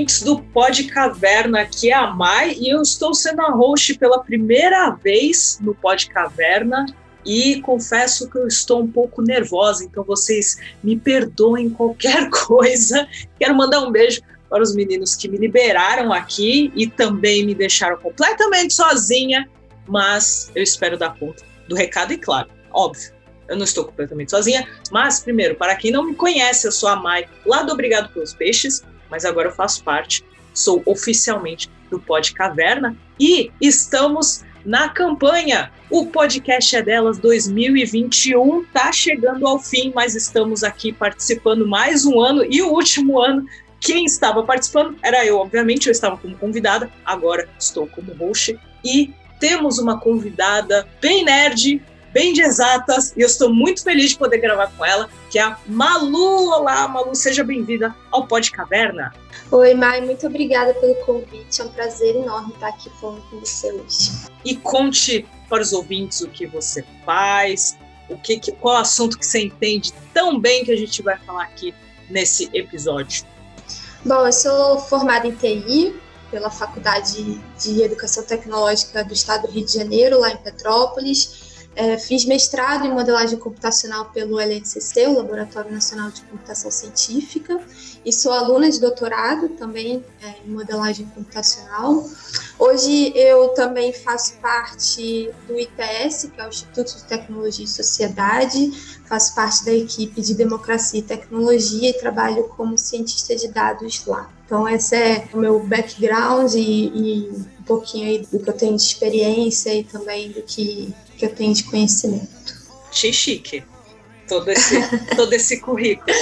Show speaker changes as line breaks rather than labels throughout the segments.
Ouvintes do Pod Caverna, aqui é a Mai e eu estou sendo a host pela primeira vez no Pod Caverna e confesso que eu estou um pouco nervosa, então vocês me perdoem qualquer coisa. Quero mandar um beijo para os meninos que me liberaram aqui e também me deixaram completamente sozinha, mas eu espero dar conta do recado e claro, óbvio, eu não estou completamente sozinha, mas primeiro, para quem não me conhece, eu sou a Mai, lá do Obrigado pelos Peixes, mas agora eu faço parte, sou oficialmente do Pod Caverna e estamos na campanha. O podcast é delas 2021 tá chegando ao fim, mas estamos aqui participando mais um ano e o último ano quem estava participando era eu, obviamente, eu estava como convidada, agora estou como host e temos uma convidada bem nerd, bem de exatas, e eu estou muito feliz de poder gravar com ela, que é a Malu. Olá, Malu, seja bem-vinda ao Pod Caverna.
Oi, Mai, muito obrigada pelo convite. É um prazer enorme estar aqui falando com você hoje.
E conte para os ouvintes o que você faz, o que, qual assunto que você entende tão bem que a gente vai falar aqui nesse episódio.
Bom, eu sou formada em TI pela Faculdade de Educação Tecnológica do Estado do Rio de Janeiro, lá em Petrópolis. É, fiz mestrado em modelagem computacional pelo LNCC, o Laboratório Nacional de Computação Científica, e sou aluna de doutorado também é, em modelagem computacional. Hoje eu também faço parte do ITS, que é o Instituto de Tecnologia e Sociedade, faço parte da equipe de Democracia e Tecnologia e trabalho como cientista de dados lá. Então, esse é o meu background e, e um pouquinho do que eu tenho de experiência e também do que que eu tenho de conhecimento.
Achei chique todo esse, todo esse currículo.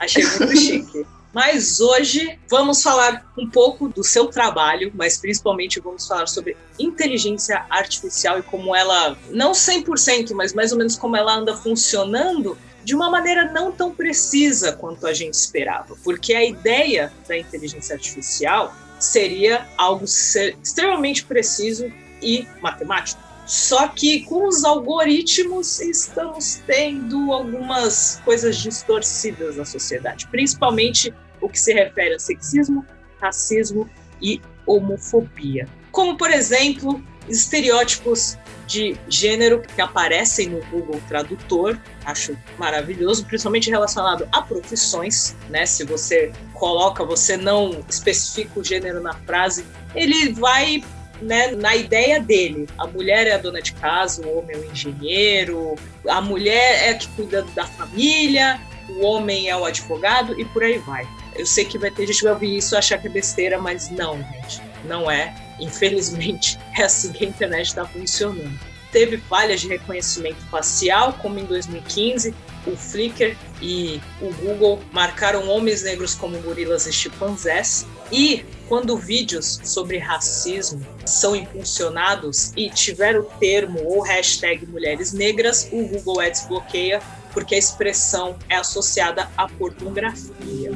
Achei muito chique. Mas hoje vamos falar um pouco do seu trabalho, mas principalmente vamos falar sobre inteligência artificial e como ela, não 100%, mas mais ou menos como ela anda funcionando de uma maneira não tão precisa quanto a gente esperava. Porque a ideia da inteligência artificial seria algo extremamente preciso e matemático. Só que com os algoritmos estamos tendo algumas coisas distorcidas na sociedade, principalmente o que se refere a sexismo, racismo e homofobia. Como, por exemplo, estereótipos de gênero que aparecem no Google Tradutor, acho maravilhoso, principalmente relacionado a profissões, né? Se você coloca, você não especifica o gênero na frase, ele vai né, na ideia dele. A mulher é a dona de casa, o homem é o engenheiro, a mulher é a que cuida da família, o homem é o advogado e por aí vai. Eu sei que vai ter gente que vai ouvir isso e achar que é besteira, mas não, gente, não é. Infelizmente, é assim que a internet está funcionando. Teve falhas de reconhecimento facial, como em 2015, o Flickr e o Google marcaram homens negros como gorilas e chimpanzés. E quando vídeos sobre racismo são impulsionados e tiver o termo ou hashtag mulheres negras, o Google Ads bloqueia porque a expressão é associada à pornografia.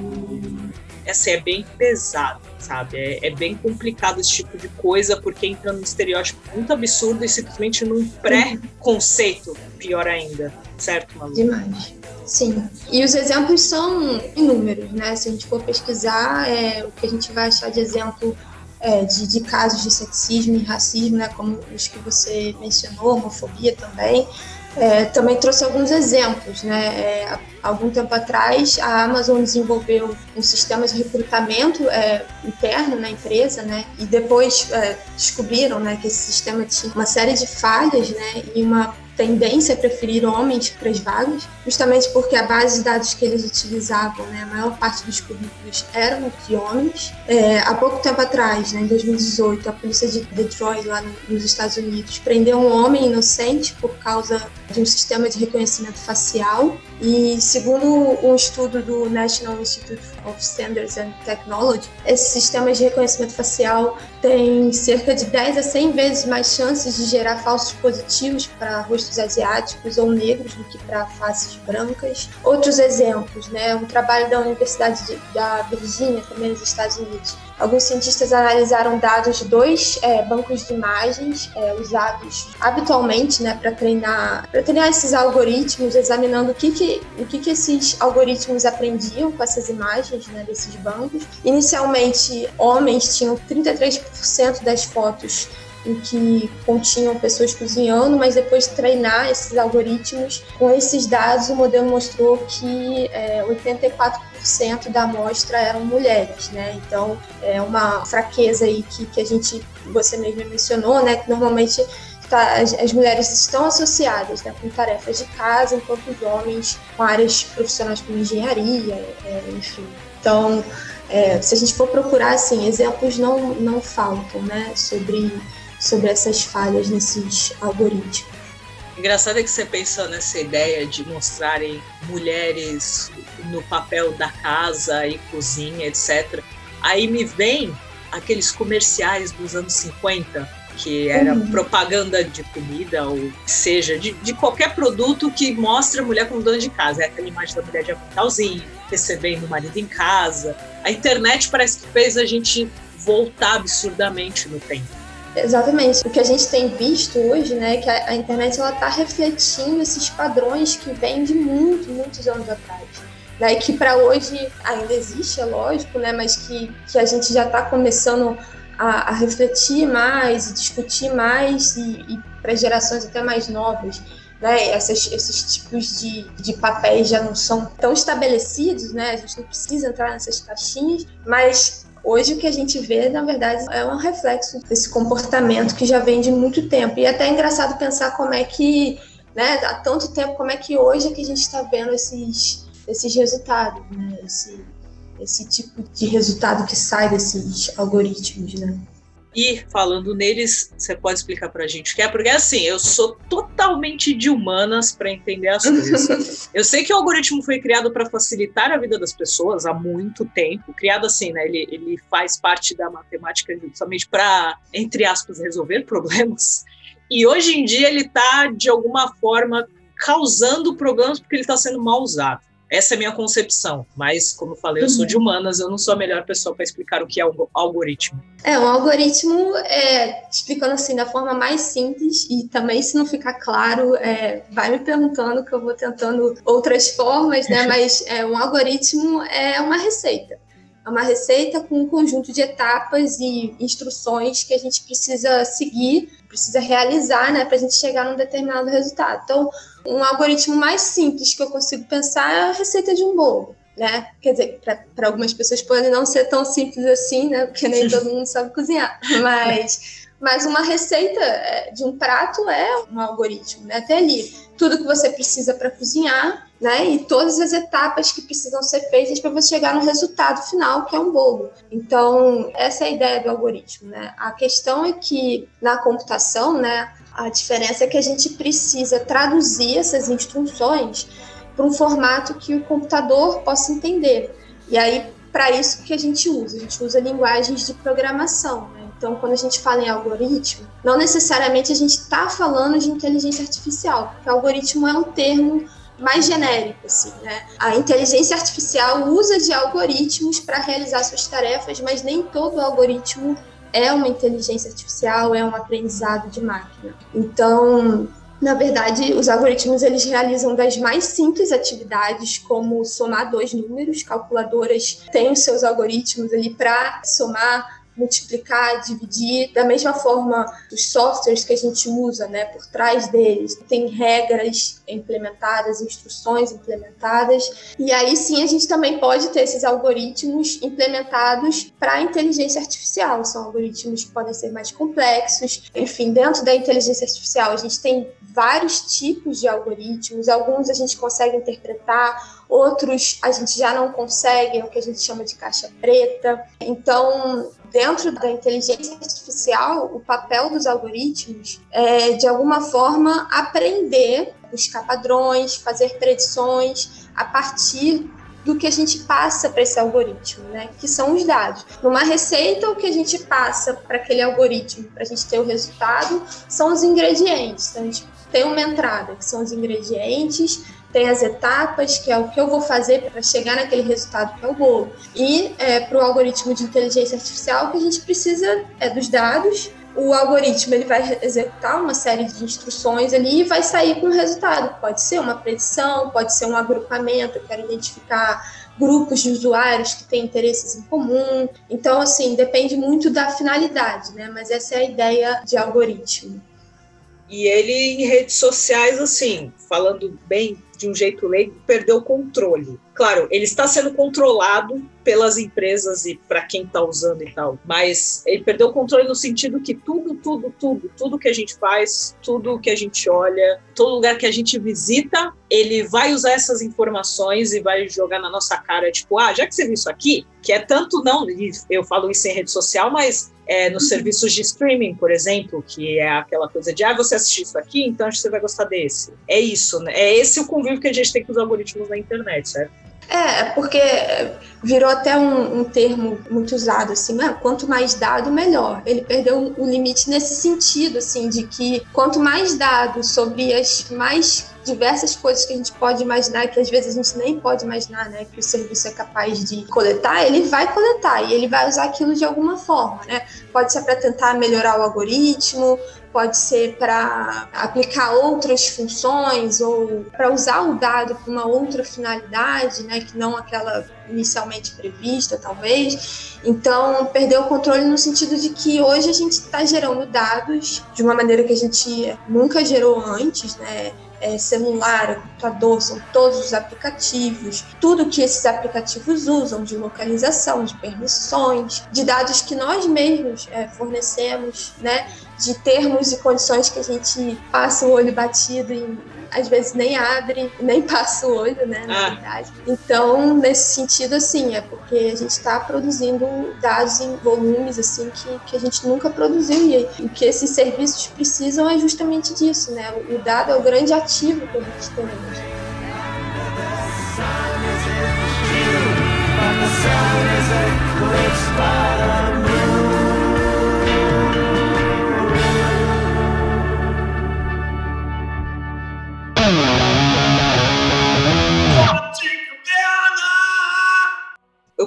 Assim, é bem pesado, sabe? É, é, bem complicado esse tipo de coisa, porque entra num estereótipo muito absurdo e simplesmente num pré-conceito, pior ainda. Certo, Malu?
Demais. Sim. E os exemplos são inúmeros, né? Se a gente for pesquisar, é, o que a gente vai achar de exemplo é, de, de, casos de sexismo e racismo, né? Como os que você mencionou, homofobia também. É, também trouxe alguns exemplos, né? É, algum tempo atrás, a Amazon desenvolveu um sistema de recrutamento é, interno na empresa, né? E depois é, descobriram, né, que esse sistema tinha uma série de falhas, né? E uma tendência a preferir homens para as vagas, justamente porque a base de dados que eles utilizavam, né, a maior parte dos currículos eram de homens. É, há pouco tempo atrás, né, em 2018, a polícia de Detroit, lá nos Estados Unidos, prendeu um homem inocente por causa de um sistema de reconhecimento facial. E segundo um estudo do National Institute of Standards and Technology, esses sistemas de reconhecimento facial têm cerca de 10 a 100 vezes mais chances de gerar falsos positivos para rostos asiáticos ou negros do que para faces brancas. Outros exemplos, né, um trabalho da Universidade de, da Virgínia, também nos Estados Unidos, Alguns cientistas analisaram dados de dois é, bancos de imagens é, usados habitualmente né, para treinar, treinar esses algoritmos, examinando o que, que, o que, que esses algoritmos aprendiam com essas imagens né, desses bancos. Inicialmente, homens tinham 33% das fotos em que continham pessoas cozinhando, mas depois de treinar esses algoritmos com esses dados, o modelo mostrou que é, 84% da amostra eram mulheres, né? Então é uma fraqueza aí que, que a gente, você mesmo mencionou, né? Que normalmente tá, as, as, mulheres estão associadas né, com tarefas de casa, enquanto os homens com áreas profissionais como engenharia, é, enfim. Então, é, se a gente for procurar, assim, exemplos não, não faltam, né, sobre sobre essas falhas nesses algoritmos.
Engraçado é que você pensa nessa ideia de mostrarem mulheres no papel da casa e cozinha, etc. Aí me vem aqueles comerciais dos anos 50, que era uhum. propaganda de comida, ou seja, de, de, qualquer produto que mostra a mulher como dona de casa. É aquela imagem da mulher de aventalzinho, recebendo o marido em casa. A internet parece que fez a gente voltar absurdamente no tempo.
Exatamente. O que a gente tem visto hoje, né, é que a, internet ela está refletindo esses padrões que vêm de muitos, muitos anos atrás. Né, que para hoje ainda existe, é lógico, né, mas que, que a gente já está começando a, a, refletir mais discutir mais e, e para gerações até mais novas. Né, essas, esses tipos de, de papéis já não são tão estabelecidos, né, a gente não precisa entrar nessas caixinhas, mas Hoje o que a gente vê, na verdade, é um reflexo desse comportamento que já vem de muito tempo. E é até engraçado pensar como é que, né, há tanto tempo, como é que hoje é que a gente está vendo esses, esses resultados, né? Esse, esse tipo de resultado que sai desses algoritmos, né?
E falando neles, você pode explicar para a gente o que é? Porque assim, eu sou totalmente de humanas para entender as coisas. eu sei que o algoritmo foi criado para facilitar a vida das pessoas há muito tempo, criado assim, né? Ele, ele faz parte da matemática justamente para, entre aspas, resolver problemas. E hoje em dia ele está, de alguma forma, causando problemas porque ele está sendo mal usado. Essa é a minha concepção, mas como eu falei, eu sou de uhum. humanas, eu não sou a melhor pessoa para explicar o que é um algoritmo.
É, um algoritmo, é, explicando assim da forma mais simples, e também se não ficar claro, é, vai me perguntando que eu vou tentando outras formas, né? Mas é, um algoritmo é uma receita. É uma receita com um conjunto de etapas e instruções que a gente precisa seguir, precisa realizar, né, para a gente chegar num determinado resultado. Então, um algoritmo mais simples que eu consigo pensar é a receita de um bolo. Né? Quer dizer, para algumas pessoas pode não ser tão simples assim, né? Porque nem todo mundo sabe cozinhar. Mas, mas uma receita é, de um prato é um algoritmo, né? Até ali, tudo que você precisa para cozinhar, né? E todas as etapas que precisam ser feitas para você chegar no resultado final, que é um bolo. Então, essa é a ideia do algoritmo, né? A questão é que na computação, né? A diferença é que a gente precisa traduzir essas instruções para um formato que o computador possa entender. E aí, para isso que a gente usa, a gente usa linguagens de programação. Né? Então, quando a gente fala em algoritmo, não necessariamente a gente está falando de inteligência artificial, porque algoritmo é um termo mais genérico, assim, né? A inteligência artificial usa de algoritmos para realizar suas tarefas, mas nem todo algoritmo é uma inteligência artificial, é um aprendizado de máquina. Então, na verdade, os algoritmos eles realizam das mais simples atividades, como somar dois números. Calculadoras têm os seus algoritmos ali para somar multiplicar, dividir. Da mesma forma, os softwares que a gente usa, né, por trás deles, tem regras implementadas, instruções implementadas. E aí sim a gente também pode ter esses algoritmos implementados para inteligência artificial. São algoritmos que podem ser mais complexos. Enfim, dentro da inteligência artificial, a gente tem vários tipos de algoritmos. Alguns a gente consegue interpretar, outros a gente já não consegue, é o que a gente chama de caixa preta. Então, dentro da inteligência artificial, o papel dos algoritmos é, de alguma forma, aprender, buscar padrões, fazer predições a partir do que a gente passa para esse algoritmo, né? Que são os dados. Numa receita, o que a gente passa para aquele algoritmo, para a gente ter o resultado, são os ingredientes. Então, a gente tem uma entrada, que são os ingredientes, tem as etapas, que é o que eu vou fazer para chegar naquele resultado que é o bolo. E é, para o algoritmo de inteligência artificial, o que a gente precisa é dos dados. O algoritmo ele vai executar uma série de instruções ali e vai sair com o resultado. Pode ser uma predição, pode ser um agrupamento, eu quero identificar grupos de usuários que têm interesses em comum. Então, assim, depende muito da finalidade, né? Mas essa é a ideia de algoritmo.
E ele em redes sociais, assim, falando bem de um jeito leigo, perdeu o controle. Claro, ele está sendo controlado pelas empresas e para quem está usando e tal, mas ele perdeu o controle no sentido que tudo, tudo, tudo, tudo que a gente faz, tudo que a gente olha, todo lugar que a gente visita, ele vai usar essas informações e vai jogar na nossa cara, tipo, ah, já que você viu isso aqui, que é tanto não, eu falo isso em rede social, mas é, nos uhum. serviços de streaming, por exemplo, que é aquela coisa de, ah, você assistiu isso aqui, então acho que você vai gostar desse. É isso, né? É esse o convívio que a gente tem com os algoritmos na internet, certo?
É, porque virou até um, um, termo muito usado, assim, né? quanto mais dado, melhor. Ele perdeu o limite nesse sentido, assim, de que quanto mais dados sobre as mais diversas coisas que a gente pode imaginar, que às vezes a gente nem pode imaginar, né, que o serviço é capaz de coletar, ele vai coletar e ele vai usar aquilo de alguma forma, né? Pode ser para tentar melhorar o algoritmo, pode ser para aplicar outras funções ou para usar o dado para uma outra finalidade, né, que não aquela inicialmente prevista, talvez. Então, perdeu o controle no sentido de que hoje a gente está gerando dados de uma maneira que a gente nunca gerou antes, né? É, celular, computador, são todos os aplicativos, tudo que esses aplicativos usam de localização, de permissões, de dados que nós mesmos é, fornecemos, né? De termos e condições que a gente passa o olho batido e às vezes nem abre, nem passa o olho, né, na ah. verdade. Então, nesse sentido, assim, é porque a gente está produzindo dados em volumes, assim, que, que a gente nunca produziu e o que esses serviços precisam é justamente disso, né, o dado é o grande ativo que a gente tem hoje.
eu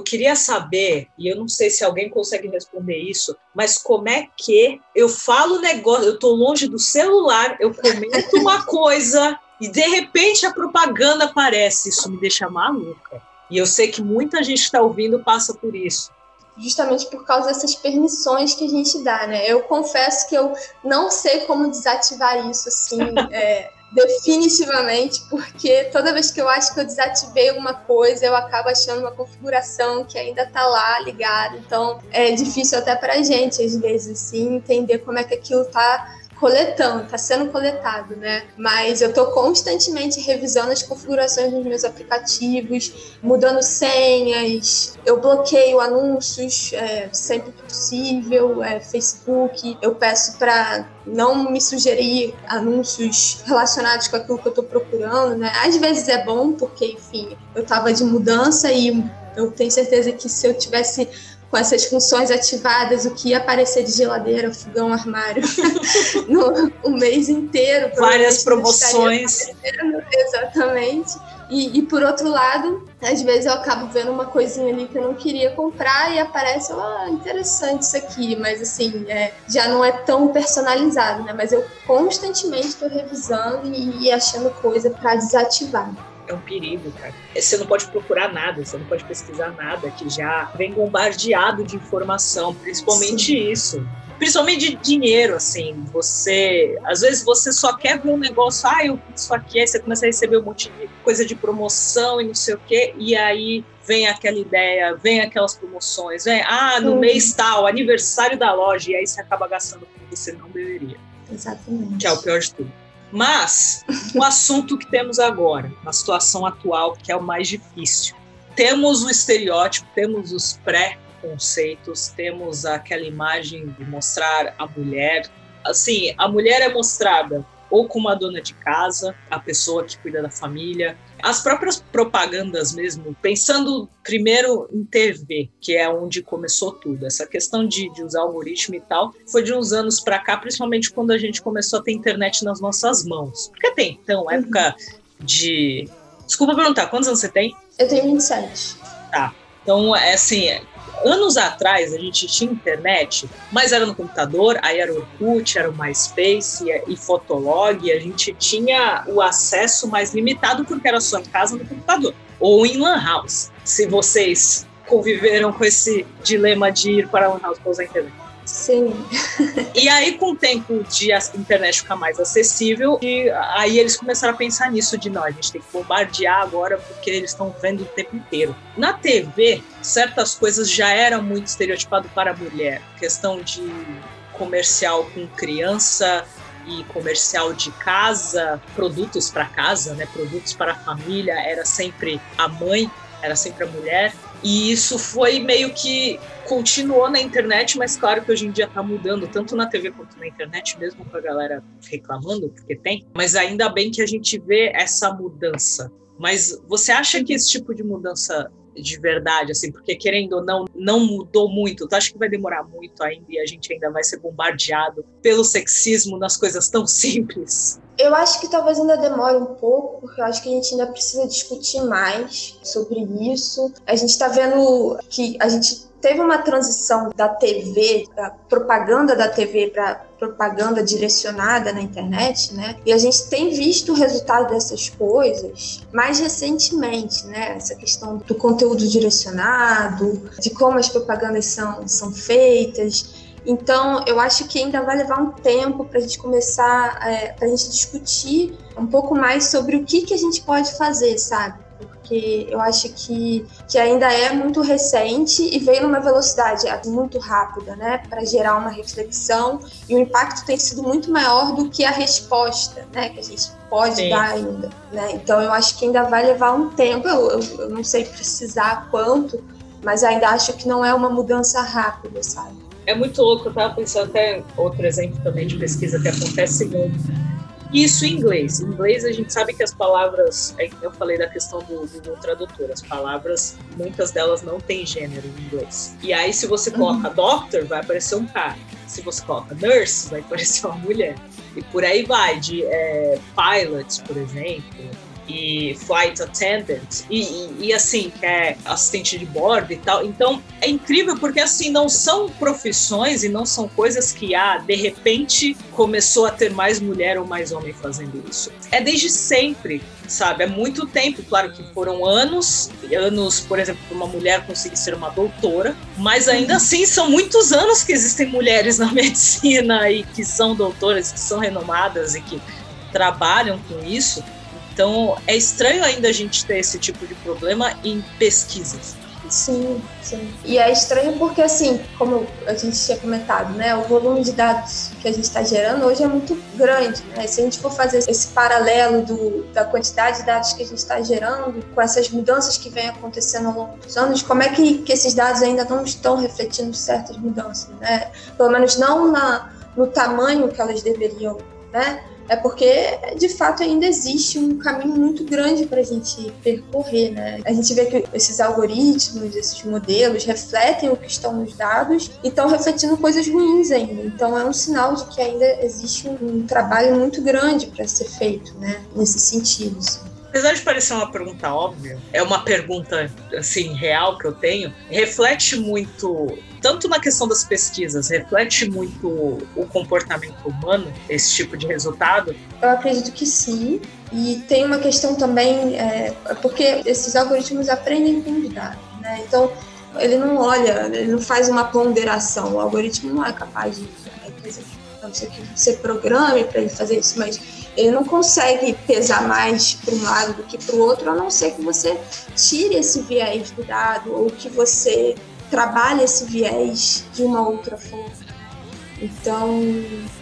queria saber, e eu não sei se alguém consegue responder isso, mas como é que eu falo negócio, eu estou longe do celular, eu comento uma coisa e de repente a propaganda aparece. Isso me deixa maluca. E eu sei que muita gente que está ouvindo passa por isso
justamente por causa dessas permissões que a gente dá, né? Eu confesso que eu não sei como desativar isso, assim, é, definitivamente, porque toda vez que eu acho que eu desativei alguma coisa, eu acabo achando uma configuração que ainda tá lá ligada. Então é difícil até pra gente, às vezes, assim, entender como é que aquilo tá coletando, está sendo coletado, né? Mas eu estou constantemente revisando as configurações dos meus aplicativos, mudando senhas, eu bloqueio anúncios é, sempre que possível, é, Facebook, eu peço para não me sugerir anúncios relacionados com aquilo que eu estou procurando, né? Às vezes é bom, porque, enfim, eu estava de mudança e eu tenho certeza que se eu tivesse com essas funções ativadas, o que ia aparecer de geladeira, fogão, armário, no, o mês inteiro.
Várias promoções.
Exatamente. E, e, por outro lado, às vezes eu acabo vendo uma coisinha ali que eu não queria comprar e aparece, ah, interessante isso aqui, mas assim, é, já não é tão personalizado, né? Mas eu constantemente estou revisando e, e achando coisa para desativar
é um perigo, cara. Você não pode procurar nada, você não pode pesquisar nada, que já vem bombardeado de informação, principalmente Sim. isso. Principalmente de dinheiro, assim, você, às vezes você só quer ver um negócio, ah, eu isso aqui, aí você começa a receber um monte de coisa de promoção e não sei o quê, e aí vem aquela ideia, vem aquelas promoções, vem, ah, no mês tal, aniversário da loja, e aí você acaba gastando como você não deveria.
Exatamente.
Que é o pior de tudo. Mas o assunto que temos agora, na situação atual, que é o mais difícil. Temos o estereótipo, temos os pré-conceitos, temos aquela imagem de mostrar a mulher. Assim, a mulher é mostrada ou como a dona de casa, a pessoa que cuida da família. As próprias propagandas mesmo, pensando primeiro em TV, que é onde começou tudo. Essa questão de, de usar algoritmo e tal, foi de uns anos para cá, principalmente quando a gente começou a ter internet nas nossas mãos. Porque tem, então, uhum. época de. Desculpa perguntar, quantos anos você tem?
Eu tenho 27.
Tá. Então, é assim, anos atrás a gente tinha internet, mas era no computador, aí era o Orkut, era o MySpace e, Fotolog, a gente tinha o acesso mais limitado porque era só em casa no computador ou em lan house. Se vocês conviveram com esse dilema de ir para lan house para usar a internet.
Sim.
e aí, com o tempo de a internet ficar mais acessível, e aí eles começaram a pensar nisso de não, a gente tem que bombardear agora porque eles estão vendo o tempo inteiro. Na TV, certas coisas já eram muito estereotipado para a mulher. Questão de comercial com criança e comercial de casa, produtos para casa, né, produtos para a família, era sempre a mãe, era sempre a mulher. E isso foi meio que continuou na internet, mas claro que hoje em dia está mudando, tanto na TV quanto na internet, mesmo com a galera reclamando, porque tem. Mas ainda bem que a gente vê essa mudança. Mas você acha que esse tipo de mudança de verdade, assim, porque querendo ou não, não mudou muito. Tu acha que vai demorar muito ainda e a gente ainda vai ser bombardeado pelo sexismo nas coisas tão simples?
Eu acho que talvez ainda demore um pouco, porque eu acho que a gente ainda precisa discutir mais sobre isso. A gente está vendo que a gente teve uma transição da TV, da propaganda da TV para propaganda direcionada na internet, né? E a gente tem visto o resultado dessas coisas mais recentemente, né? Essa questão do conteúdo direcionado, de como as propagandas são, são feitas. Então, eu acho que ainda vai levar um tempo para a gente começar, é, para a gente discutir um pouco mais sobre o que, que a gente pode fazer, sabe? Porque eu acho que, que ainda é muito recente e veio numa velocidade muito rápida, né? Para gerar uma reflexão e o impacto tem sido muito maior do que a resposta, né? Que a gente pode Sim. dar ainda, né? Então, eu acho que ainda vai levar um tempo, eu, eu, eu não sei precisar quanto, mas ainda acho que não é uma mudança rápida, sabe?
é muito louco, eu estava pensando até outro exemplo também de pesquisa que acontece muito. Isso em inglês. Em inglês a gente sabe que as palavras, é eu falei da questão do Google Tradutor, as palavras, muitas delas não têm gênero em inglês. E aí se você coloca uhum. doctor, vai aparecer um cara. Se você coloca nurse, vai aparecer uma mulher. E por aí vai, de é, pilots, por exemplo, e flight attendant. E, e, e, assim que é assistente de bordo e tal. Então é incrível porque assim não são profissões e não são coisas que ah de repente começou a ter mais mulher ou mais homem fazendo isso. É desde sempre sabe? É muito tempo. Claro que foram anos anos por exemplo para uma mulher conseguir ser uma doutora mas ainda assim são muitos anos que existem mulheres na medicina e que são doutoras que são renomadas e que trabalham com isso então, é estranho ainda a gente ter esse tipo de problema em pesquisas.
Sim, sim. E é estranho porque, assim, como a gente tinha comentado, né, o volume de dados que a gente está gerando hoje é muito grande. Né? Se a gente for fazer esse paralelo do, da quantidade de dados que a gente está gerando com essas mudanças que vem acontecendo ao longo dos anos, como é que, que esses dados ainda não estão refletindo certas mudanças, né? Pelo menos não na, no tamanho que elas deveriam, né? É porque de fato ainda existe um caminho muito grande para a gente percorrer, né? A gente vê que esses algoritmos, esses modelos refletem o que estão nos dados e estão refletindo coisas ruins ainda. Então é um sinal de que ainda existe um, trabalho muito grande para ser feito, né? Nesse sentido. Assim.
Apesar de parecer uma pergunta óbvia, é uma pergunta assim real que eu tenho. Reflete muito, tanto na questão das pesquisas, reflete muito o comportamento humano esse tipo de resultado.
Eu acredito que sim. E tem uma questão também, é, porque esses algoritmos aprendem com os dados, né? Então ele não olha, ele não faz uma ponderação. O algoritmo não é capaz de, a não ser que você programe para ele fazer isso, mas ele não consegue pesar mais para um lado do que para o outro, a não ser que você tire esse viés do dado ou que você trabalhe esse viés de uma outra forma. Então,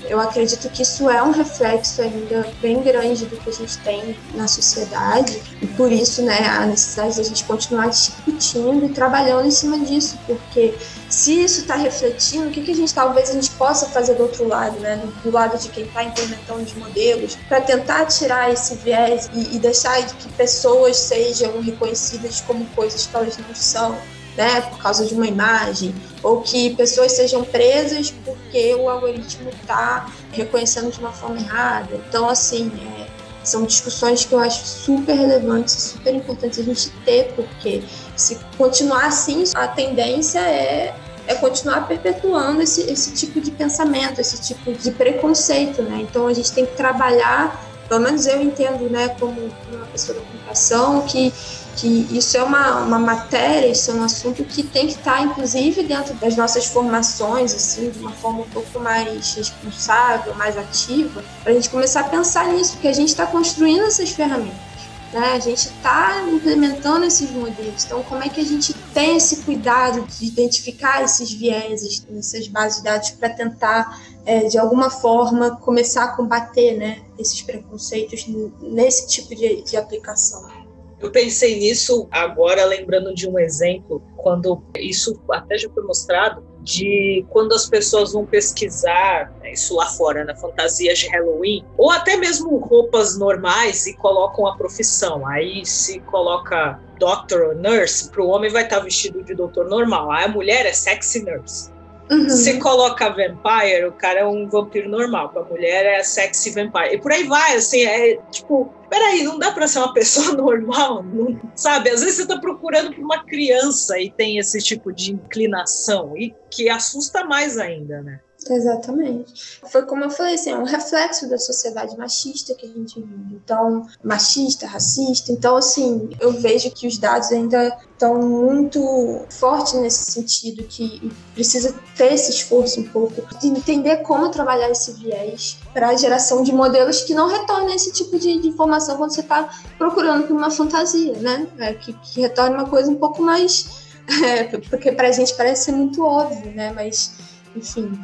eu acredito que isso é um reflexo ainda bem grande do que a gente tem na sociedade. E por isso, né, a necessidade de a gente continuar discutindo e trabalhando em cima disso, porque se isso está refletindo, o que, que a gente talvez a gente possa fazer do outro lado, né, do lado de quem está implementando os modelos, para tentar tirar esse viés e, e deixar que pessoas sejam reconhecidas como coisas que elas não são né, por causa de uma imagem, ou que pessoas sejam presas porque o algoritmo está reconhecendo de uma forma errada. Então, assim, é, são discussões que eu acho super relevantes super importantes a gente ter, porque se continuar assim, a tendência é, é continuar perpetuando esse, esse tipo de pensamento, esse tipo de preconceito, né? Então, a gente tem que trabalhar, pelo menos eu entendo, né, como uma pessoa da comunicação, que que isso é uma, uma matéria, isso é um assunto que tem que estar, inclusive, dentro das nossas formações, assim, de uma forma um pouco mais responsável, mais ativa, para a gente começar a pensar nisso, porque a gente está construindo essas ferramentas. Né? A gente está implementando esses modelos. Então, como é que a gente tem esse cuidado de identificar esses vieses nessas bases de dados para tentar, é, de alguma forma, começar a combater né, esses preconceitos nesse tipo de, de aplicação?
Eu pensei nisso agora, lembrando de um exemplo, quando isso até já foi mostrado, de quando as pessoas vão pesquisar, né, isso lá fora, na né, fantasias de Halloween, ou até mesmo roupas normais e colocam a profissão. Aí se coloca doctor ou nurse, para o homem vai estar vestido de doutor normal, aí a mulher é sexy nurse. Uhum. Se coloca vampire, o cara é um vampiro normal, a mulher é sexy vampire. E por aí vai, assim, é tipo, peraí, não dá para ser uma pessoa normal, não, sabe? Às vezes você está procurando por uma criança e tem esse tipo de inclinação, e que assusta mais ainda, né?
Exatamente. Foi como eu falei, assim, é um reflexo da sociedade machista que a gente vive. Então, machista, racista. Então, assim, eu vejo que os dados ainda estão muito fortes nesse sentido, que precisa ter esse esforço um pouco de entender como trabalhar esse viés para a geração de modelos que não retornem esse tipo de, de informação quando você está procurando por uma fantasia, né? É, que, que retorne uma coisa um pouco mais. É, porque para a gente parece muito óbvio, né? Mas, enfim,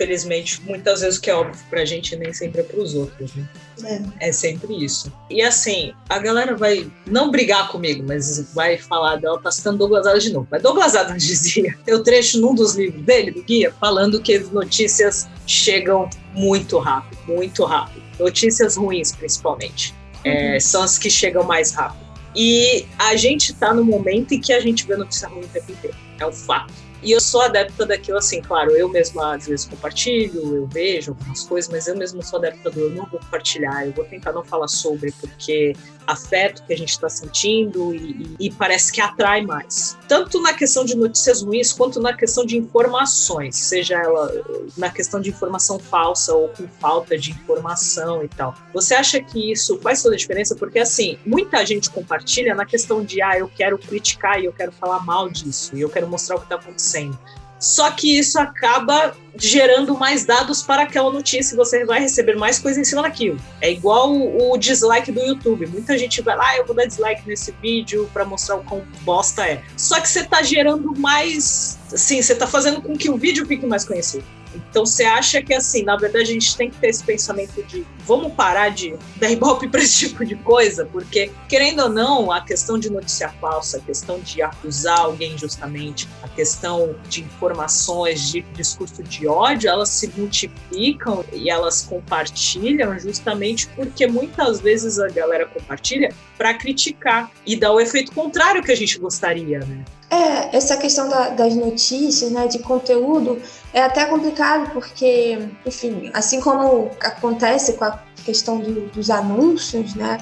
infelizmente, muitas vezes o que é óbvio pra gente nem sempre é pros outros, né? É. é sempre isso. E assim, a galera vai não brigar comigo, mas vai falar dela, tá citando Douglas Adams de novo. Mas Douglas Adams dizia, eu trecho num dos livros dele, do guia, falando que as notícias chegam muito rápido, muito rápido. Notícias ruins, principalmente. É, uhum. são as que chegam mais rápido. E a gente tá no momento em que a gente vê notícia ruim o tempo inteiro. É um fato. E eu sou adepta daquilo assim, claro, eu mesma às vezes compartilho, eu vejo algumas coisas, mas eu mesma sou adepta do eu não vou compartilhar, eu vou tentar não falar sobre, porque afeto que a gente está sentindo e, e, parece que atrai mais. Tanto na questão de notícias ruins, quanto na questão de informações, seja ela na questão de informação falsa ou com falta de informação e tal. Você acha que isso faz toda a diferença? Porque, assim, muita gente compartilha na questão de, ah, eu quero criticar e eu quero falar mal disso, e eu quero mostrar o que está acontecendo. Só que isso acaba gerando mais dados para aquela notícia e você vai receber mais coisa em cima daquilo. É igual o, dislike do YouTube. Muita gente vai lá, ah, eu vou dar dislike nesse vídeo para mostrar o quão bosta é. Só que você está gerando mais. Assim, você está fazendo com que o vídeo fique mais conhecido. Então você acha que assim, na verdade a gente tem que ter esse pensamento de vamos parar de dar ibope para esse tipo de coisa, porque querendo ou não, a questão de notícia falsa, a questão de acusar alguém injustamente, a questão de informações, de discurso de ódio, elas se multiplicam e elas compartilham justamente porque muitas vezes a galera compartilha para criticar e dá o efeito contrário que a gente gostaria, né?
É, essa questão da, das notícias, né, de conteúdo, é até complicado porque, enfim, assim como acontece com a questão do, dos anúncios, né,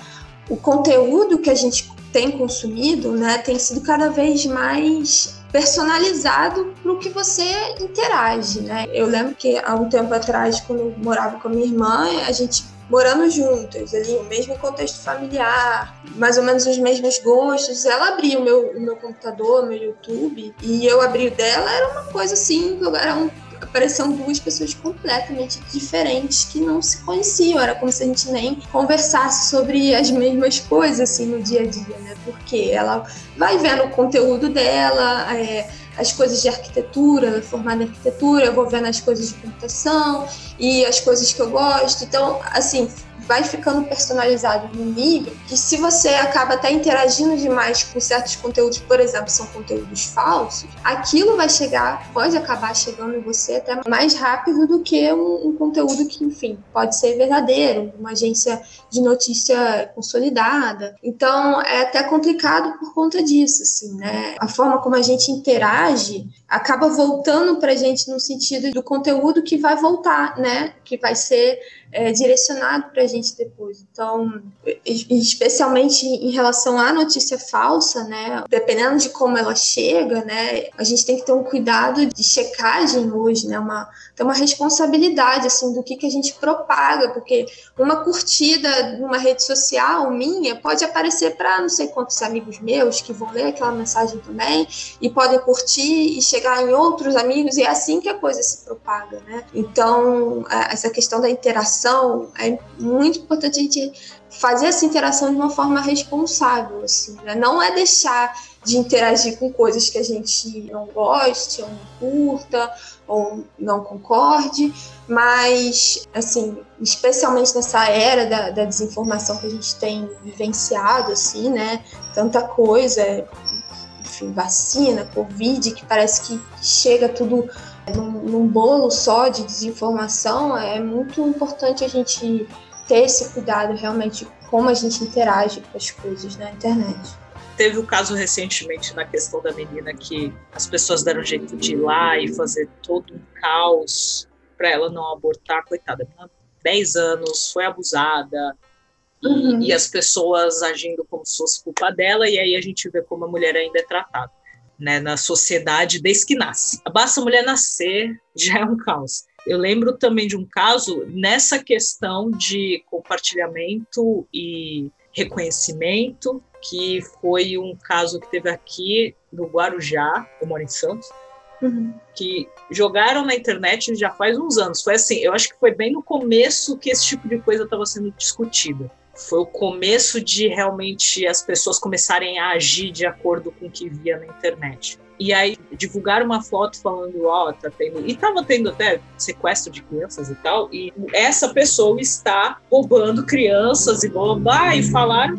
o conteúdo que a gente tem consumido, né, tem sido cada vez mais personalizado para o que você interage, né? Eu lembro que há um tempo atrás, quando eu morava com a minha irmã, a gente morando juntas, ali, o mesmo contexto familiar, mais ou menos os mesmos gostos. Ela abria o meu, o meu computador, meu YouTube, e eu abri o dela, era uma coisa assim, era um apareciam duas pessoas completamente diferentes que não se conheciam. Era como se a gente nem conversasse sobre as mesmas coisas assim no dia a dia, né? Porque ela vai vendo o conteúdo dela, é, as coisas de arquitetura, formada em arquitetura, eu vou vendo as coisas de computação e as coisas que eu gosto. Então, assim, vai ficando personalizado no nível que se você acaba até interagindo demais com certos conteúdos, por exemplo, são conteúdos falsos, aquilo vai chegar, pode acabar chegando em você até mais rápido do que um, um conteúdo que, enfim, pode ser verdadeiro, uma agência de notícia consolidada. Então, é até complicado por conta disso, assim, né? A forma como a gente interage acaba voltando para a gente no sentido do conteúdo que vai voltar, né? Que vai ser é, direcionado para a gente depois. Então, especialmente em relação à notícia falsa, né? Dependendo de como ela chega, né? A gente tem que ter um cuidado de checagem hoje, né? Uma, ter uma responsabilidade assim do que, que a gente propaga, porque uma curtida numa rede social minha pode aparecer para não sei quantos amigos meus que vão ler aquela mensagem também e podem curtir e chegar chegar em outros amigos e é assim que a coisa se propaga, né? Então, essa questão da interação é muito importante a gente fazer essa interação de uma forma responsável, assim, né? Não é deixar de interagir com coisas que a gente não goste, ou não curta, ou não concorde, mas, assim, especialmente nessa era da, da desinformação que a gente tem vivenciado, assim, né? Tanta coisa, enfim, vacina, Covid, que parece que chega tudo num, num bolo só de desinformação, é muito importante a gente ter esse cuidado realmente como a gente interage com as coisas na internet.
Teve o um caso recentemente na questão da menina que as pessoas deram jeito de ir lá e fazer todo um caos para ela não abortar, coitada, 10 anos, foi abusada, uhum. e, as pessoas agindo como se fosse culpa dela, e aí a gente vê como a mulher ainda é tratada. Né, na sociedade desde que nasce. Basta a mulher nascer, já é um caos. Eu lembro também de um caso nessa questão de compartilhamento e reconhecimento, que foi um caso que teve aqui no Guarujá, eu moro em Santos, uhum. que jogaram na internet já faz uns anos. Foi assim, eu acho que foi bem no começo que esse tipo de coisa estava sendo discutida foi o começo de realmente as pessoas começarem a agir de acordo com o que via na internet. E aí divulgaram uma foto falando, ó, oh, tá tendo. E tava tendo até sequestro de crianças e tal. E essa pessoa está roubando crianças e blá, blá, e falaram.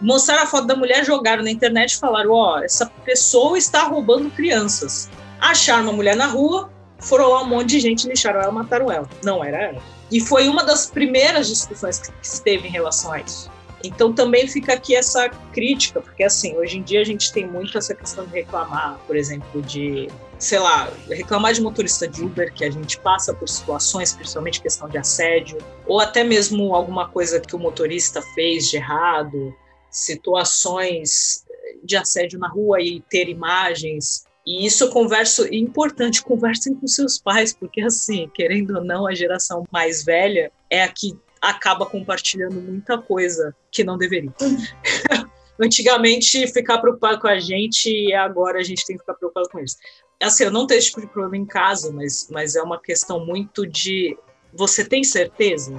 Mostraram a foto da mulher, jogaram na internet e falaram: ó, oh, essa pessoa está roubando crianças. Acharam uma mulher na rua, foram lá um monte de gente, lixaram ela, mataram ela. Não era ela. E foi uma das primeiras discussões que se teve em relação a isso. Então também fica aqui essa crítica, porque assim, hoje em dia a gente tem muito essa questão de reclamar, por exemplo, de, sei lá, reclamar de motorista de Uber, que a gente passa por situações, principalmente questão de assédio, ou até mesmo alguma coisa que o motorista fez de errado, situações de assédio na rua e ter imagens e isso eu converso, é importante, conversem com seus pais, porque assim, querendo ou não, a geração mais velha é a que acaba compartilhando muita coisa que não deveria. Antigamente, ficar preocupado com a gente e agora a gente tem que ficar preocupado com eles. Assim, eu não tenho esse tipo de problema em casa, mas, mas é uma questão muito de você tem certeza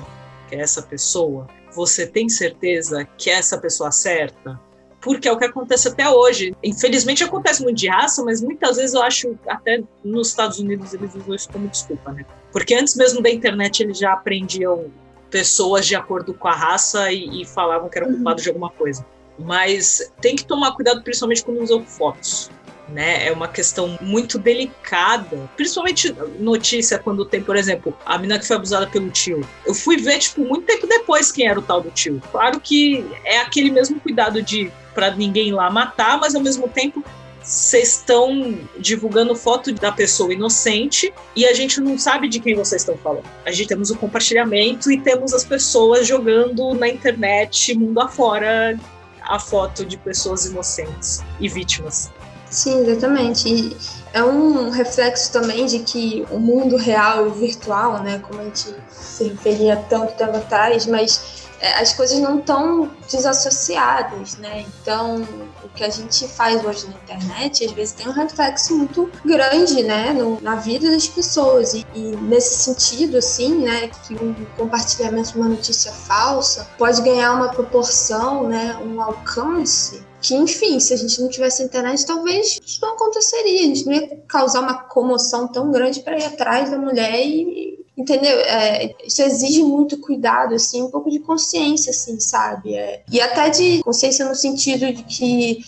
que é essa pessoa? Você tem certeza que é essa pessoa certa? Porque é o que acontece até hoje. Infelizmente acontece muito de raça, mas muitas vezes eu acho, até nos Estados Unidos, eles usam isso como desculpa, né? Porque antes mesmo da internet eles já aprendiam pessoas de acordo com a raça e, e falavam que eram culpados uhum. de alguma coisa. Mas tem que tomar cuidado, principalmente quando usam fotos né? É uma questão muito delicada, principalmente notícia quando tem, por exemplo, a menina que foi abusada pelo tio. Eu fui ver, tipo, muito tempo depois quem era o tal do tio. Claro que é aquele mesmo cuidado de para ninguém lá matar, mas ao mesmo tempo vocês estão divulgando foto da pessoa inocente e a gente não sabe de quem vocês estão falando. A gente temos o compartilhamento e temos as pessoas jogando na internet, mundo afora, a foto de pessoas inocentes e vítimas.
Sim, exatamente. E é um reflexo também de que o mundo real e virtual, né, como a gente se referia tanto tempo atrás, mas as coisas não estão desassociadas, né? Então, o que a gente faz hoje na internet, às vezes tem um reflexo muito grande, né, no, na vida das pessoas. E, e, nesse sentido, assim, né, que um compartilhamento de uma notícia falsa pode ganhar uma proporção, né, um alcance que, enfim, se a gente não tivesse internet, talvez isso não aconteceria. A gente não ia causar uma comoção tão grande para ir atrás da mulher e. Entendeu? É, isso exige muito cuidado, assim, um pouco de consciência, assim, sabe? É, e até de consciência no sentido de que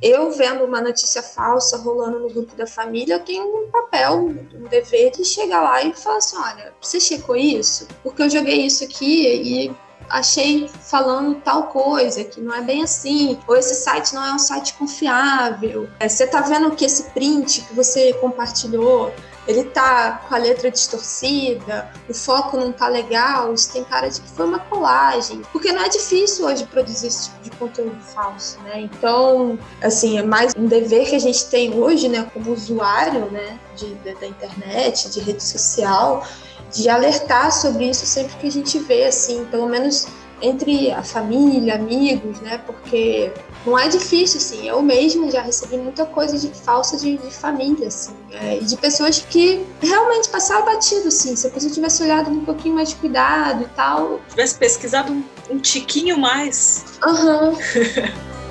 eu vendo uma notícia falsa rolando no grupo da família, eu tenho um papel, um dever de chegar lá e falar assim: olha, você checou isso? Porque eu joguei isso aqui e achei falando tal coisa, que não é bem assim, ou esse site não é um site confiável. É, você tá vendo que esse print que você compartilhou, ele tá com a letra distorcida, o foco não tá legal, isso tem cara de que foi uma colagem. Porque não é difícil hoje produzir esse tipo de conteúdo falso, né? Então, assim, é mais um dever que a gente tem hoje, né, como usuário, né, de, da internet, de rede social, de alertar sobre isso sempre que a gente vê, assim, pelo menos entre a família, amigos, né? Porque não é difícil, assim. Eu mesma já recebi muita coisa de falsa de, de família, assim. É, e de pessoas que realmente passaram batido, assim. Se a pessoa tivesse olhado um pouquinho mais de cuidado e tal.
Tivesse pesquisado um, um tiquinho mais.
Aham. Uhum.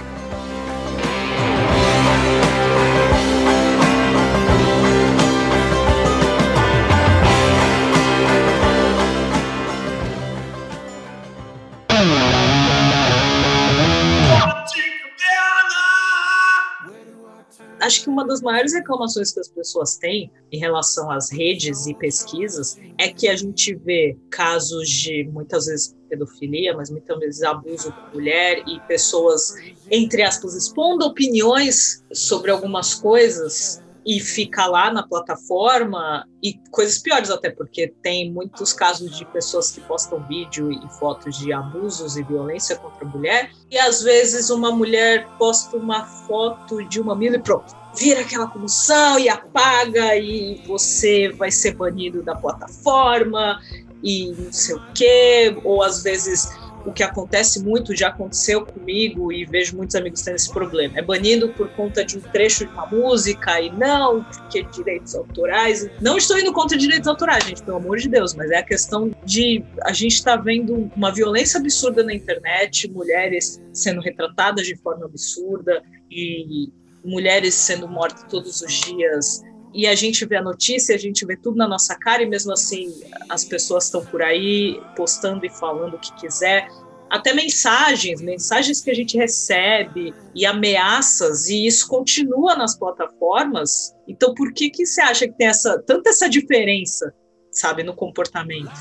acho que uma das maiores reclamações que as pessoas têm em relação às redes e pesquisas é que a gente vê casos de muitas vezes pedofilia, mas muitas vezes abuso com mulher e pessoas, entre aspas, expondo opiniões sobre algumas coisas e fica lá na plataforma e coisas piores até porque tem muitos casos de pessoas que postam vídeo e fotos de abusos e violência contra a mulher e às vezes uma mulher posta uma foto de uma mina e pronto vira aquela comoção e apaga e você vai ser banido da plataforma e não sei o quê, ou às vezes o que acontece muito já aconteceu comigo e vejo muitos amigos tendo esse problema. É banido por conta de um trecho de uma música e não porque direitos autorais. Não estou indo contra direitos autorais, gente, pelo amor de Deus, mas é a questão de a gente está vendo uma violência absurda na internet, mulheres sendo retratadas de forma absurda e mulheres sendo mortas todos os dias e a gente vê a notícia, a gente vê tudo na nossa cara e mesmo assim as pessoas estão por aí postando e falando o que quiser. Até mensagens, mensagens que a gente recebe e ameaças, e isso continua nas plataformas. Então, por que, que você acha que tem essa, tanta essa diferença, sabe, no comportamento?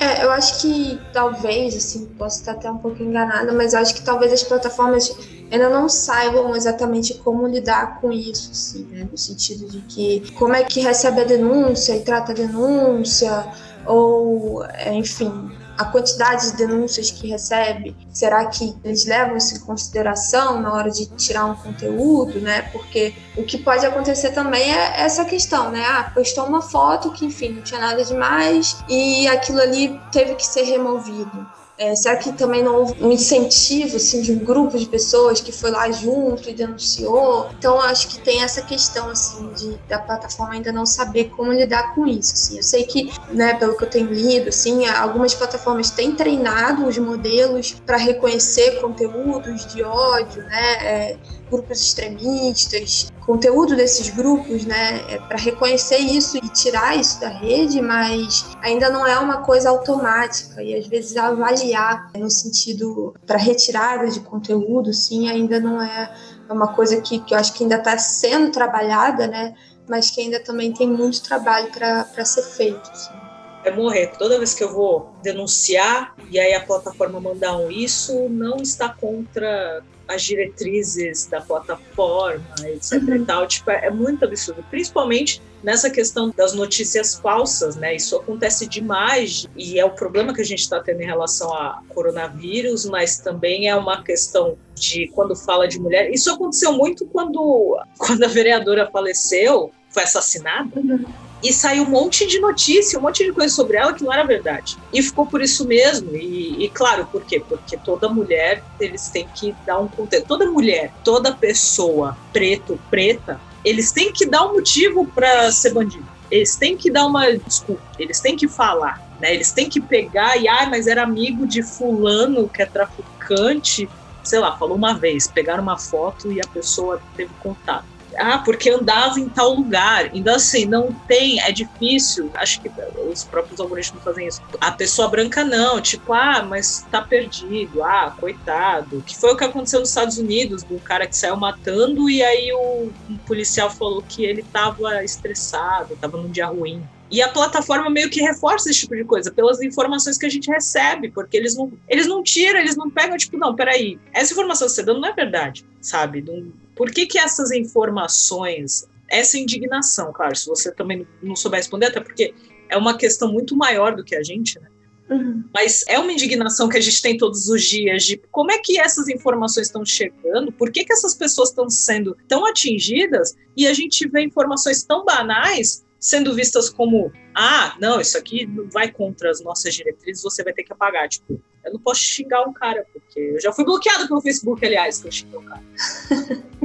É, eu acho que talvez, assim, posso estar até um pouco enganada, mas eu acho que talvez as plataformas ainda não saibam exatamente como lidar com isso, assim, né? No sentido de que como é que recebe a denúncia e trata a denúncia, ou, enfim, a quantidade de denúncias que recebe, será que eles levam isso em consideração na hora de tirar um conteúdo, né? Porque o que pode acontecer também é essa questão, né? Ah, postou uma foto que, enfim, não tinha nada demais e aquilo ali teve que ser removido. É, será que também não houve um incentivo assim, de um grupo de pessoas que foi lá junto e denunciou? Então, acho que tem essa questão assim, de, da plataforma ainda não saber como lidar com isso. Assim. Eu sei que, né, pelo que eu tenho lido, assim, algumas plataformas têm treinado os modelos para reconhecer conteúdos de ódio, né? É, grupos extremistas, conteúdo desses grupos, né, é para reconhecer isso e tirar isso da rede, mas ainda não é uma coisa automática e às vezes avaliar no sentido para retirada de conteúdo, sim, ainda não é uma coisa que, que eu acho que ainda está sendo trabalhada, né, mas que ainda também tem muito trabalho para ser feito. Assim
é morrer. Toda vez que eu vou denunciar e aí a plataforma mandar um isso, não está contra as diretrizes da plataforma, etc. Uhum. E tal, tipo, é, é muito absurdo. Principalmente nessa questão das notícias falsas, né? Isso acontece demais e é o problema que a gente está tendo em relação a coronavírus, mas também é uma questão de quando fala de mulher. Isso aconteceu muito quando, quando a vereadora faleceu, foi assassinada. Uhum e saiu um monte de notícia, um monte de coisa sobre ela que não era verdade. E ficou por isso mesmo. E, e, claro, por quê? Porque toda mulher, eles têm que dar um contexto. Toda mulher, toda pessoa preto, preta, eles têm que dar um motivo para ser bandido. Eles têm que dar uma desculpa, eles têm que falar, né? Eles têm que pegar e, ah, mas era amigo de fulano que é traficante, sei lá, falou uma vez, pegaram uma foto e a pessoa teve contato ah, porque andava em tal lugar. Então, assim, não tem, é difícil. Acho que os próprios algoritmos fazem isso. A pessoa branca não, tipo, ah, mas tá perdido, ah, coitado. Que foi o que aconteceu nos Estados Unidos, do cara que saiu matando e aí o um policial falou que ele tava estressado, tava num dia ruim. E a plataforma meio que reforça esse tipo de coisa, pelas informações que a gente recebe, porque eles não, eles não tiram, eles não pegam, tipo, não, peraí, essa informação que você tá dando não é verdade, sabe? Não, por que, que essas informações, essa indignação, claro, se você também não souber responder, até porque é uma questão muito maior do que a gente, né? Uhum. Mas é uma indignação que a gente tem todos os dias de como é que essas informações estão chegando, por que, que essas pessoas estão sendo tão atingidas e a gente vê informações tão banais sendo vistas como ah, não, isso aqui vai contra as nossas diretrizes, você vai ter que apagar. Tipo, eu não posso xingar um cara, porque eu já fui bloqueado pelo Facebook, aliás, que eu xinguei um cara.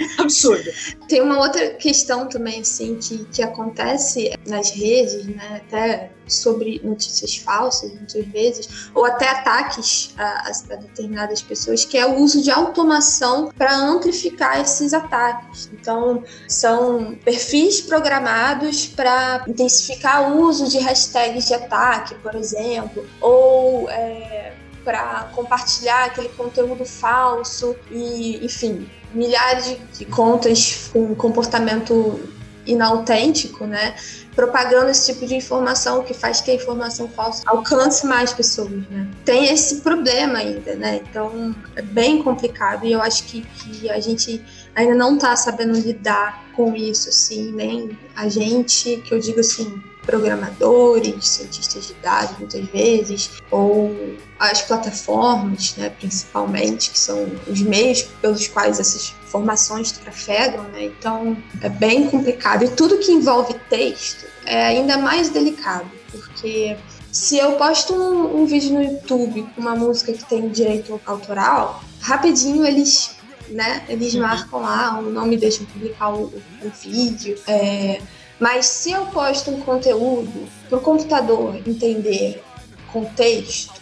Absurdo.
Tem uma outra questão também, assim, que, que acontece nas redes, né? Até sobre notícias falsas, muitas vezes, ou até ataques a, a determinadas pessoas, que é o uso de automação para amplificar esses ataques. Então, são perfis programados para intensificar o uso de hashtags de ataque, por exemplo, ou. É, para compartilhar aquele conteúdo falso e, enfim, milhares de contas com comportamento inautêntico, né? Propagando esse tipo de informação que faz que a informação falsa alcance mais pessoas, né? Tem esse problema ainda, né? Então é bem complicado e eu acho que, que a gente ainda não está sabendo lidar com isso, assim, nem a gente, que eu digo assim, programadores, cientistas de dados, muitas vezes, ou as plataformas, né, principalmente, que são os meios pelos quais essas informações trafegam, né? Então é bem complicado. E tudo que envolve texto é ainda mais delicado, porque se eu posto um, um vídeo no YouTube com uma música que tem direito autoral, rapidinho eles né? Eles uhum. marcam lá o nome, deixam publicar o, o vídeo. É, mas se eu posto um conteúdo para o computador entender contexto,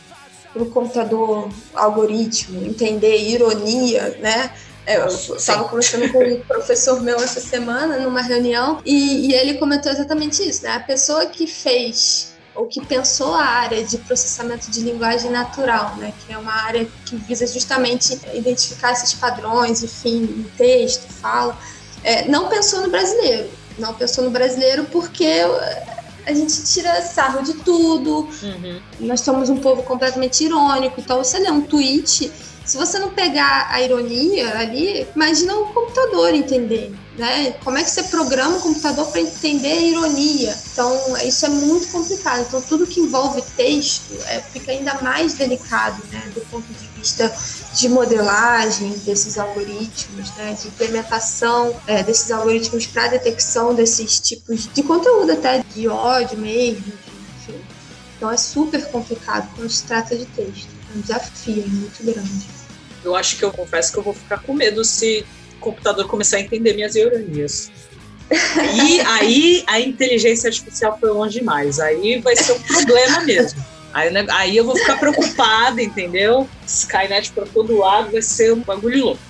para o computador algoritmo entender ironia, né? Eu estava conversando com um professor meu essa semana numa reunião e, e ele comentou exatamente isso, né? A pessoa que fez ou que pensou a área de processamento de linguagem natural, né, que é uma área que visa justamente identificar esses padrões, enfim, em texto, fala, é, não pensou no brasileiro não pensou no brasileiro porque a gente tira sarro de tudo. Uhum. Nós somos um povo completamente irônico. Então, você lê um tweet, se você não pegar a ironia ali, imagina o computador entender. Né? Como é que você programa o computador para entender a ironia? Então, isso é muito complicado. Então, tudo que envolve texto é, fica ainda mais delicado, né? Do ponto de vista de modelagem desses algoritmos, né, de implementação é, desses algoritmos para detecção desses tipos de conteúdo, até de ódio mesmo, enfim. Então é super complicado quando se trata de texto. É um desafio muito grande.
Eu acho que eu confesso que eu vou ficar com medo se o computador começar a entender minhas ironias. E aí a inteligência artificial foi longe demais. Aí vai ser um problema mesmo. Aí, né, aí eu vou ficar preocupada, entendeu? Skynet para todo lado vai ser um bagulho louco.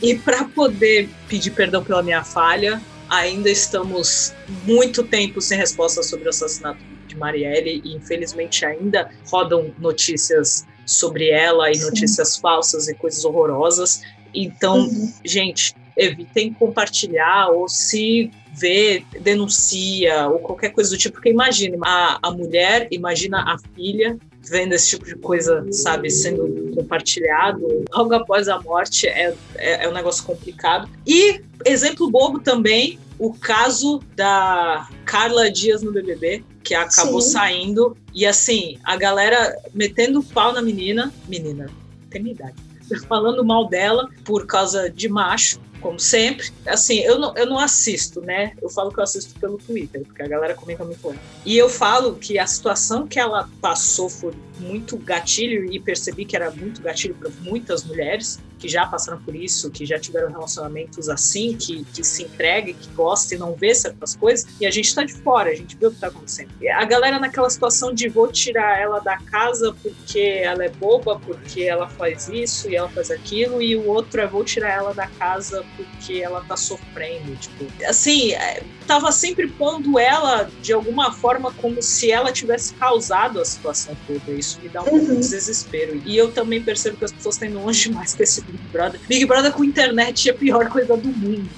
E para poder pedir perdão pela minha falha, ainda estamos muito tempo sem resposta sobre o assassinato de Marielle e infelizmente ainda rodam notícias sobre ela e Sim. notícias falsas e coisas horrorosas. Então, uhum. gente, evitem compartilhar ou se vê, denuncia ou qualquer coisa do tipo, porque imagine a, a mulher, imagina a filha vendo esse tipo de coisa, sabe, sendo compartilhado logo após a morte é, é, é um negócio complicado. E exemplo bobo também, o caso da Carla Dias no BBB, que acabou Sim. saindo, e assim, a galera metendo pau na menina, menina, tem minha idade, falando mal dela por causa de macho, como sempre. Assim, eu não, eu não assisto, né? Eu falo que eu assisto pelo Twitter, porque a galera comenta muito lá. E eu falo que a situação que ela passou foi muito gatilho e percebi que era muito gatilho para muitas mulheres que já passaram por isso, que já tiveram relacionamentos assim, que, que se entrega, que gosta e não vê certas coisas, e a gente está de fora, a gente vê o que está acontecendo. A galera naquela situação de vou tirar ela da casa porque ela é boba, porque ela faz isso e ela faz aquilo, e o outro é vou tirar ela da casa porque ela tá sofrendo, tipo, assim, é, tava sempre pondo ela de alguma forma como se ela tivesse causado a situação toda. Isso me dá um uhum. pouco de desespero. E eu também percebo que as pessoas estão indo longe demais com esse Big Brother. Big Brother com internet é a pior coisa do mundo.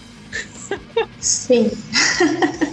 Sim.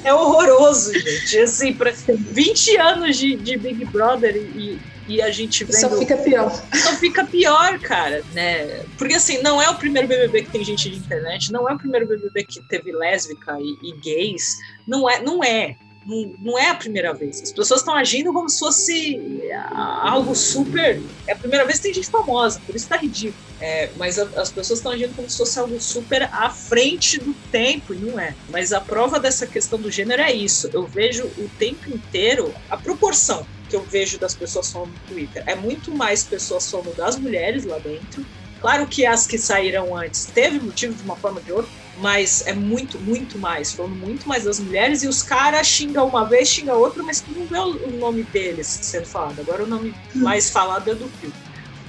É horroroso, gente. Assim, pra 20 anos de, de Big Brother e, e a gente vendo.
Só fica pior.
Só fica pior, cara, né? Porque assim, não é o primeiro BBB que tem gente de internet, não é o primeiro BBB que teve lésbica e, e gays. Não é, não é não, não é a primeira vez. As pessoas estão agindo como se fosse ah, algo super. É a primeira vez que tem gente famosa, por isso tá ridículo. É, mas a, as pessoas estão agindo como se fosse algo super à frente do tempo, e não é. Mas a prova dessa questão do gênero é isso. Eu vejo o tempo inteiro a proporção que eu vejo das pessoas falando no Twitter. É muito mais pessoas falando das mulheres lá dentro. Claro que as que saíram antes teve motivo de uma forma ou de outra, mas é muito, muito mais, falando muito mais das mulheres, e os caras xingam uma vez, xingam outra, mas tu não vê o nome deles sendo falado. Agora o nome hum. mais falado é do filme.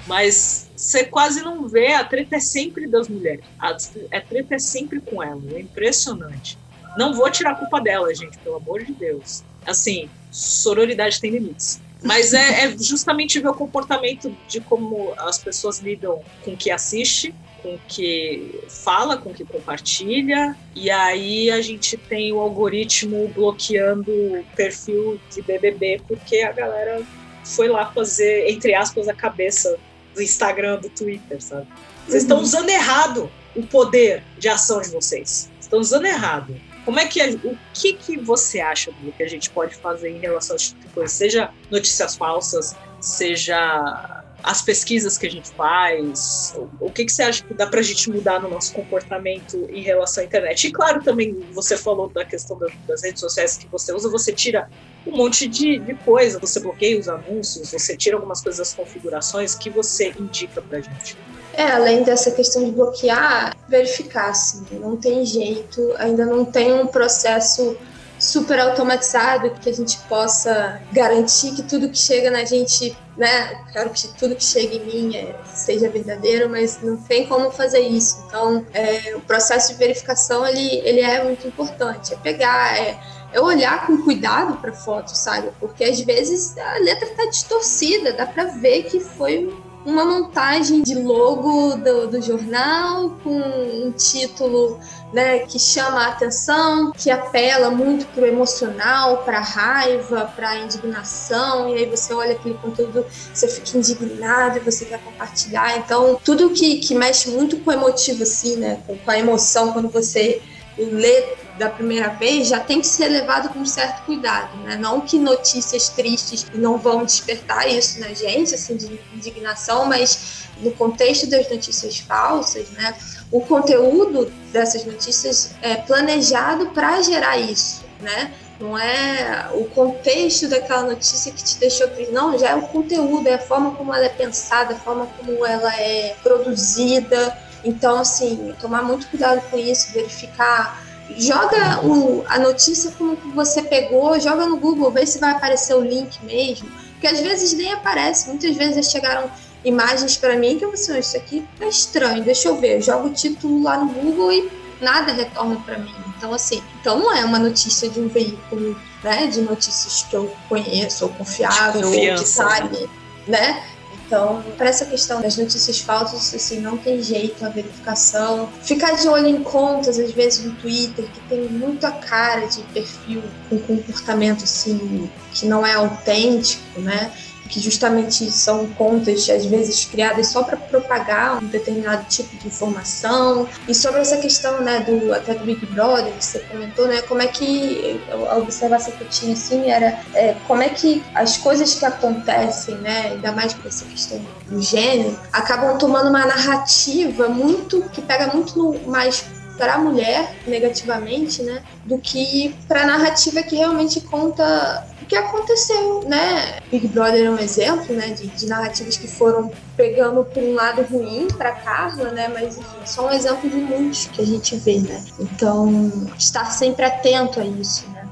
Mas você quase não vê, a treta é sempre das mulheres. A, a treta é sempre com ela, é impressionante. Não vou tirar a culpa dela, gente, pelo amor de Deus. Assim, sororidade tem limites. Mas é, é justamente ver o comportamento de como as pessoas lidam com o que assiste com que fala, com que compartilha, e aí a gente tem o algoritmo bloqueando o perfil de BBB porque a galera foi lá fazer, entre aspas, a cabeça do Instagram, do Twitter, sabe? Vocês estão uhum. usando errado o poder de ação de vocês. Estão usando errado. Como é que o que que você acha do que a gente pode fazer em relação a tipo de coisa? Seja notícias falsas, seja as pesquisas que a gente faz, o que, que você acha que dá para a gente mudar no nosso comportamento em relação à internet? E claro, também você falou da questão das, das redes sociais que você usa, você tira um monte de, de coisa, você bloqueia os anúncios, você tira algumas coisas das configurações que você indica para a gente.
É, além dessa questão de bloquear, verificar, assim, não tem jeito, ainda não tem um processo super automatizado que a gente possa garantir que tudo que chega na gente, né, quero que tudo que chega em mim é, seja verdadeiro, mas não tem como fazer isso. Então, é, o processo de verificação ele, ele é muito importante. É pegar, é, é olhar com cuidado para foto, sabe? Porque às vezes a letra está distorcida, dá para ver que foi uma montagem de logo do, do jornal com um título né, que chama a atenção, que apela muito para o emocional, para a raiva, para a indignação, e aí você olha aquele conteúdo, você fica indignado e você quer compartilhar. Então, tudo que, que mexe muito com o emotivo, assim, né, com, com a emoção, quando você lê da primeira vez, já tem que ser levado com certo cuidado, né? Não que notícias tristes não vão despertar isso na gente, assim, de indignação, mas no contexto das notícias falsas, né? O conteúdo dessas notícias é planejado para gerar isso, né? Não é o contexto daquela notícia que te deixou triste, não, já é o conteúdo, é a forma como ela é pensada, a forma como ela é produzida. Então, assim, tomar muito cuidado com isso, verificar joga o, a notícia como você pegou, joga no Google, vê se vai aparecer o link mesmo. Porque às vezes nem aparece, muitas vezes chegaram imagens para mim que eu assim, isso aqui é estranho, deixa eu ver, eu jogo o título lá no Google e nada retorna para mim. Então, assim, então não é uma notícia de um veículo, né, de notícias que eu conheço, ou confiável, ou que sabe, né? Então, para essa questão das notícias falsas, assim, não tem jeito a verificação. Ficar de olho em contas, às vezes, no Twitter, que tem muito a cara de perfil com comportamento, assim, que não é autêntico, né? Que justamente são contas, às vezes, criadas só para propagar um determinado tipo de informação. E sobre essa questão, né, do, até do Big Brother, que você comentou, né, como é que, a observação que eu tinha, assim, era é, como é que as coisas que acontecem, né, ainda mais com essa questão do gênero, acabam tomando uma narrativa muito, que pega muito no, mais para a mulher negativamente, né, do que para a narrativa que realmente conta que aconteceu, né? Big Brother é um exemplo, né, de, de narrativas que foram pegando por um lado ruim para Carla, né, mas enfim, só um exemplo de muitos que a gente vê, né? Então, estar sempre atento a isso, né?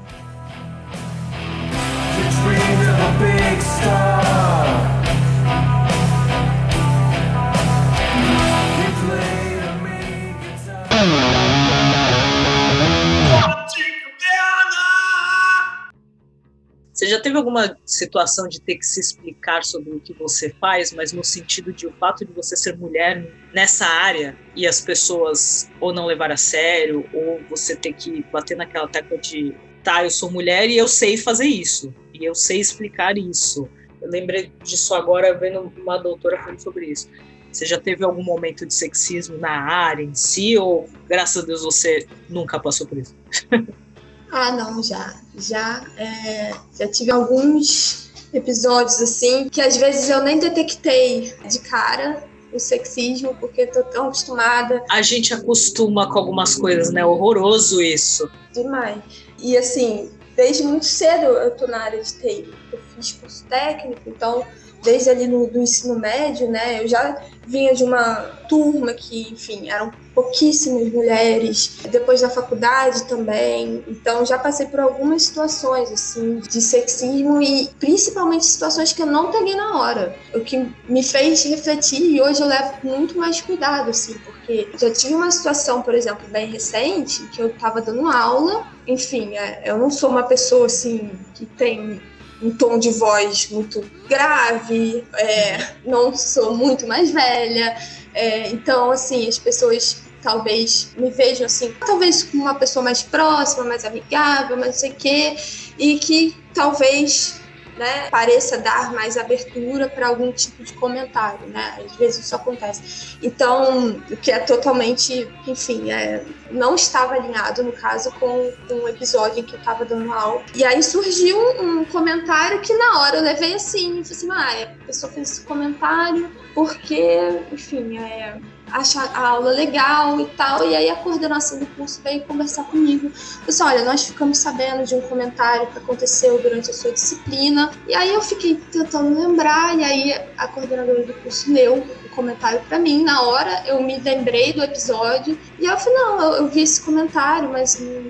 Você já teve alguma situação de ter que se explicar sobre o que você faz, mas no sentido de o fato de você ser mulher nessa área e as pessoas ou não levar a sério, ou você ter que bater naquela tecla de tá, eu sou mulher e eu sei fazer isso, e eu sei explicar isso. Eu lembrei disso agora vendo uma doutora falando sobre isso. Você já teve algum momento de sexismo na área em si, ou graças a Deus você nunca passou por isso?
Ah, não, já. Já, é, já tive alguns episódios assim que às vezes eu nem detectei de cara o sexismo, porque tô tão acostumada.
A gente acostuma com algumas coisas, né? Horroroso isso.
Demais. E assim, desde muito cedo eu tô na área de TI. Eu fiz curso técnico, então desde ali no do ensino médio, né? Eu já vinha de uma turma que, enfim, eram pouquíssimas mulheres. Depois da faculdade também. Então já passei por algumas situações assim de sexismo e principalmente situações que eu não peguei na hora. O que me fez refletir e hoje eu levo muito mais cuidado assim, porque já tive uma situação, por exemplo, bem recente, que eu estava dando aula, enfim, é, eu não sou uma pessoa assim que tem um tom de voz muito grave, é, não sou muito mais velha, é, então, assim, as pessoas talvez me vejam assim, talvez como uma pessoa mais próxima, mais amigável, mas não sei o quê, e que talvez né, pareça dar mais abertura para algum tipo de comentário, né? Às vezes isso acontece. Então, o que é totalmente, enfim, é, não estava alinhado, no caso, com, com um episódio em que eu estava dando aula. E aí surgiu um, comentário que na hora eu levei assim, falei assim, ah, a pessoa fez esse comentário porque, enfim, é, acha a aula legal e tal. E aí a coordenação do curso veio conversar comigo. Disse, olha, nós ficamos sabendo de um comentário que aconteceu durante a sua disciplina. E aí eu fiquei tentando lembrar, e aí a coordenadora do curso leu o comentário para mim. Na hora eu me lembrei do episódio. E eu falei, não, eu, eu vi esse comentário, mas não,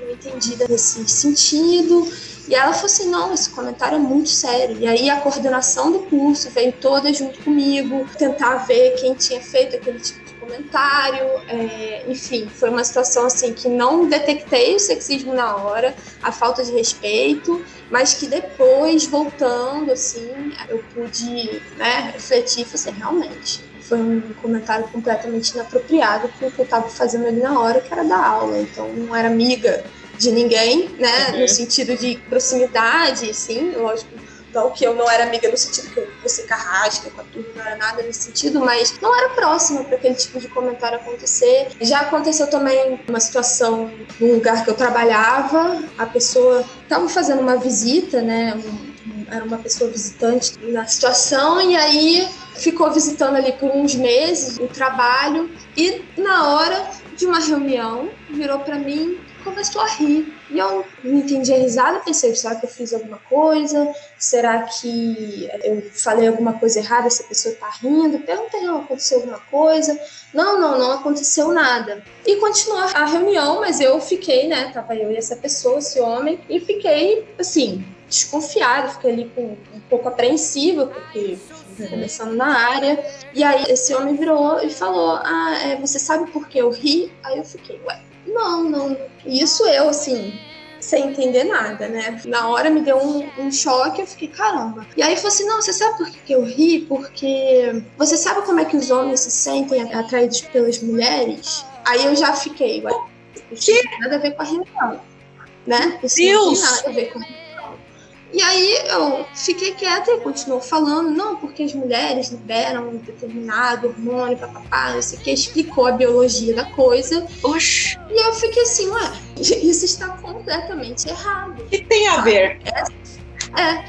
não entendi nesse sentido. E ela falou assim: não, esse comentário é muito sério. E aí a coordenação do curso veio toda junto comigo, tentar ver quem tinha feito aquele tipo de comentário. É, enfim, foi uma situação assim que não detectei o sexismo na hora, a falta de respeito, mas que depois, voltando, assim, eu pude né, refletir e falei assim, realmente foi um comentário completamente inapropriado com o que eu estava fazendo ali na hora, que era da aula. Então, não era amiga de ninguém, né? Uhum. No sentido de proximidade, sim, lógico. Não que eu não era amiga no sentido que eu fosse carrasca com a turma, não era nada nesse sentido, mas não era próxima para aquele tipo de comentário acontecer. Já aconteceu também uma situação no lugar que eu trabalhava, a pessoa estava fazendo uma visita, né? era uma pessoa visitante na situação, e aí ficou visitando ali por uns meses o trabalho, e na hora de uma reunião virou para mim começou a rir. E eu não entendi a risada, pensei, será que eu fiz alguma coisa? Será que eu falei alguma coisa errada, essa pessoa tá rindo? Perguntei, não, aconteceu alguma coisa? Não, não, não aconteceu nada. E continuou a reunião, mas eu fiquei, né, tava eu e essa pessoa, esse homem, e fiquei, assim, desconfiada, fiquei ali com, um pouco apreensiva, porque começando na área. E aí esse homem virou e falou: Ah, é, você sabe por que eu ri? Aí eu fiquei, ué, não, não. Isso eu, assim, sem entender nada, né? Na hora me deu um, um, choque, eu fiquei, caramba. E aí falou assim: não, você sabe por que eu ri? Porque você sabe como é que os homens se sentem atraídos pelas mulheres? Aí eu já fiquei, ué, isso não tem nada a ver com a reunião, né? Isso
Deus!
não tem nada a ver com a reunião. E aí eu fiquei quieta e continuou falando, não, porque as mulheres liberam um determinado hormônio, papapá, não sei o que, explicou a biologia da coisa.
Oxi.
E eu fiquei assim, ué, isso está completamente errado.
O que tem a ver?
É,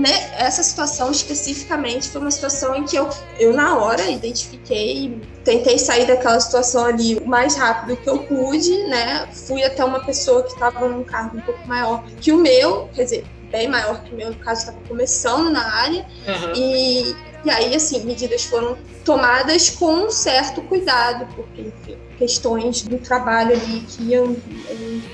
né, essa situação especificamente foi uma situação em que eu, eu na hora identifiquei, tentei sair daquela situação ali o mais rápido que eu pude, né? Fui até uma pessoa que estava num cargo um pouco maior que o meu, quer dizer, bem maior que o meu, no caso, estava começando na área.
Uhum.
E, e aí, assim, medidas foram tomadas com um certo cuidado, porque, enfim, questões do trabalho ali que iam,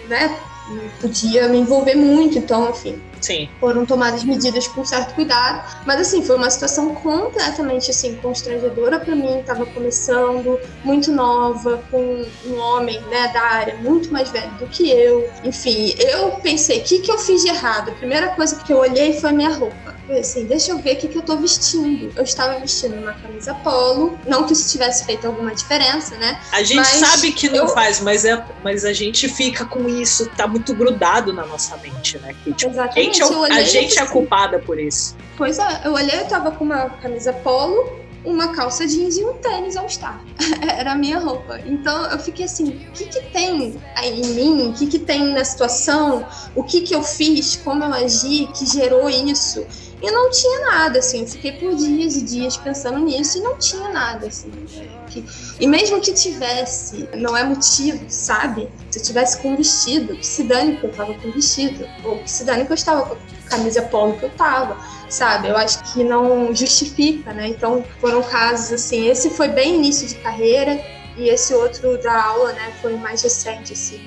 né, não podia me envolver muito, então, enfim,
Sim.
foram tomadas medidas com certo cuidado, mas assim, foi uma situação completamente assim constrangedora para mim, estava começando, muito nova, com um homem, né, da área muito mais velho do que eu. Enfim, eu pensei, o que que eu fiz de errado? A primeira coisa que eu olhei foi a minha roupa. Falei assim, deixa eu ver o que que eu tô vestindo. Eu estava vestindo uma camisa polo, não que isso tivesse feito alguma diferença, né?
A gente sabe que não
eu-
faz, mas, é, mas a gente fica com isso, tá muito grudado na nossa mente, né? Que, tipo,
Exatamente.
Gente, é,
eu olhei
a gente é
pensei,
culpada por isso.
Pois é, eu olhei, eu tava com uma camisa polo, uma calça jeans e um tênis All Star. Era a minha roupa. Então eu fiquei assim, o que que tem aí em mim? O que que tem na situação? O que que eu fiz? Como eu agi? Que gerou isso? E não tinha nada, assim. Eu fiquei por dias e dias pensando nisso e não tinha nada, assim. que- E mesmo que tivesse, não é motivo, sabe? Se eu tivesse com um vestido, que se dane que eu tava com vestido. Ou que se dane que eu estava com a camisa polo que eu tava sabe? Eu acho que não justifica, né? Então foram casos assim. Esse foi bem início de carreira e esse outro da aula, né, foi mais recente, assim.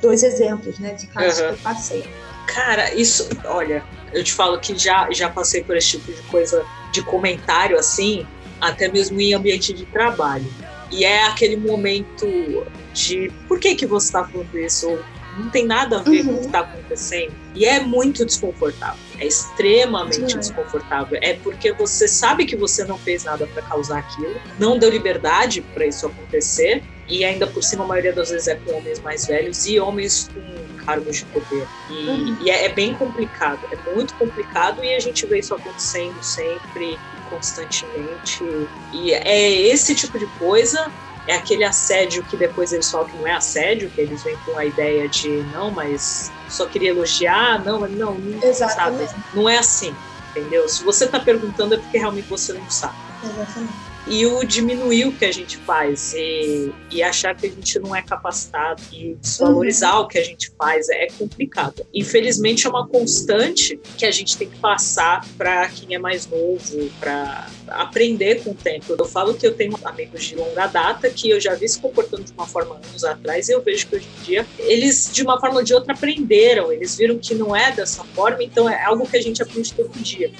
Dois exemplos, né, de casos
Uhum.
que eu passei.
Cara, isso, olha, eu te falo que já, já passei por esse tipo de coisa, de comentário assim, até mesmo em ambiente de trabalho. E é aquele momento de por que, que você está falando isso? Ou não tem nada a ver com o
Uhum.
que está acontecendo. E é muito desconfortável. É extremamente
Sim.
desconfortável. É porque você sabe que você não fez nada para causar aquilo, não deu liberdade para isso acontecer, e ainda por cima, a maioria das vezes é com homens mais velhos e homens com cargos de poder. E,
Uhum.
e é, é bem complicado, é muito complicado e a gente vê isso acontecendo sempre, constantemente. E é esse tipo de coisa. É aquele assédio que depois eles falam que não é assédio, que eles vêm com a ideia de não, mas só queria elogiar, não, mas não, não
Exatamente.
sabe? Não é assim, entendeu? Se você tá perguntando é porque realmente você não sabe
Exatamente.
E o diminuir o que a gente faz e, e achar que a gente não é capacitado e desvalorizar o que a gente faz é complicado. Infelizmente é uma constante que a gente tem que passar para quem é mais novo, para aprender com o tempo. Eu falo que eu tenho amigos de longa data que eu já vi se comportando de uma forma anos atrás e eu vejo que hoje em dia eles de uma forma ou de outra aprenderam, eles viram que não é dessa forma, então é algo que a gente aprende todo dia.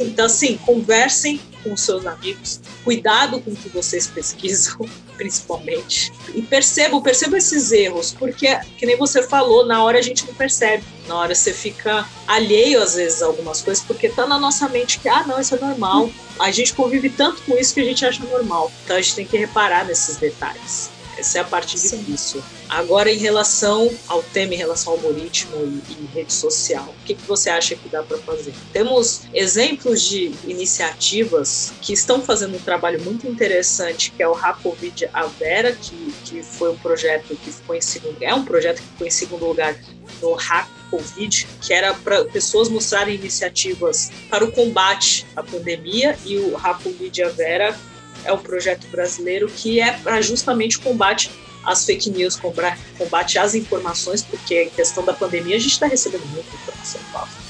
Então, assim, conversem com seus amigos, cuidado com o que vocês pesquisam, principalmente, e percebam, percebam esses erros, porque, que nem você falou, na hora a gente não percebe, na hora você fica alheio, às vezes, a algumas coisas, porque tá na nossa mente que, ah, não, isso é normal. A gente convive tanto com isso que a gente acha normal. Então, a gente tem que reparar nesses detalhes. Essa é a parte difícil. Agora, em relação ao tema, em relação ao algoritmo e, e rede social, o que, que você acha que dá para fazer? Temos exemplos de iniciativas que estão fazendo um trabalho muito interessante, que é o Rapovid Avera, que, que foi um projeto que ficou em segundo, é um projeto que ficou em segundo lugar no Hack Covid, que era para pessoas mostrarem iniciativas para o combate à pandemia, e o Rapovid Avera é um projeto brasileiro que é para justamente combate às fake news, combate às informações, porque em questão da pandemia a gente está recebendo muita informação falsa.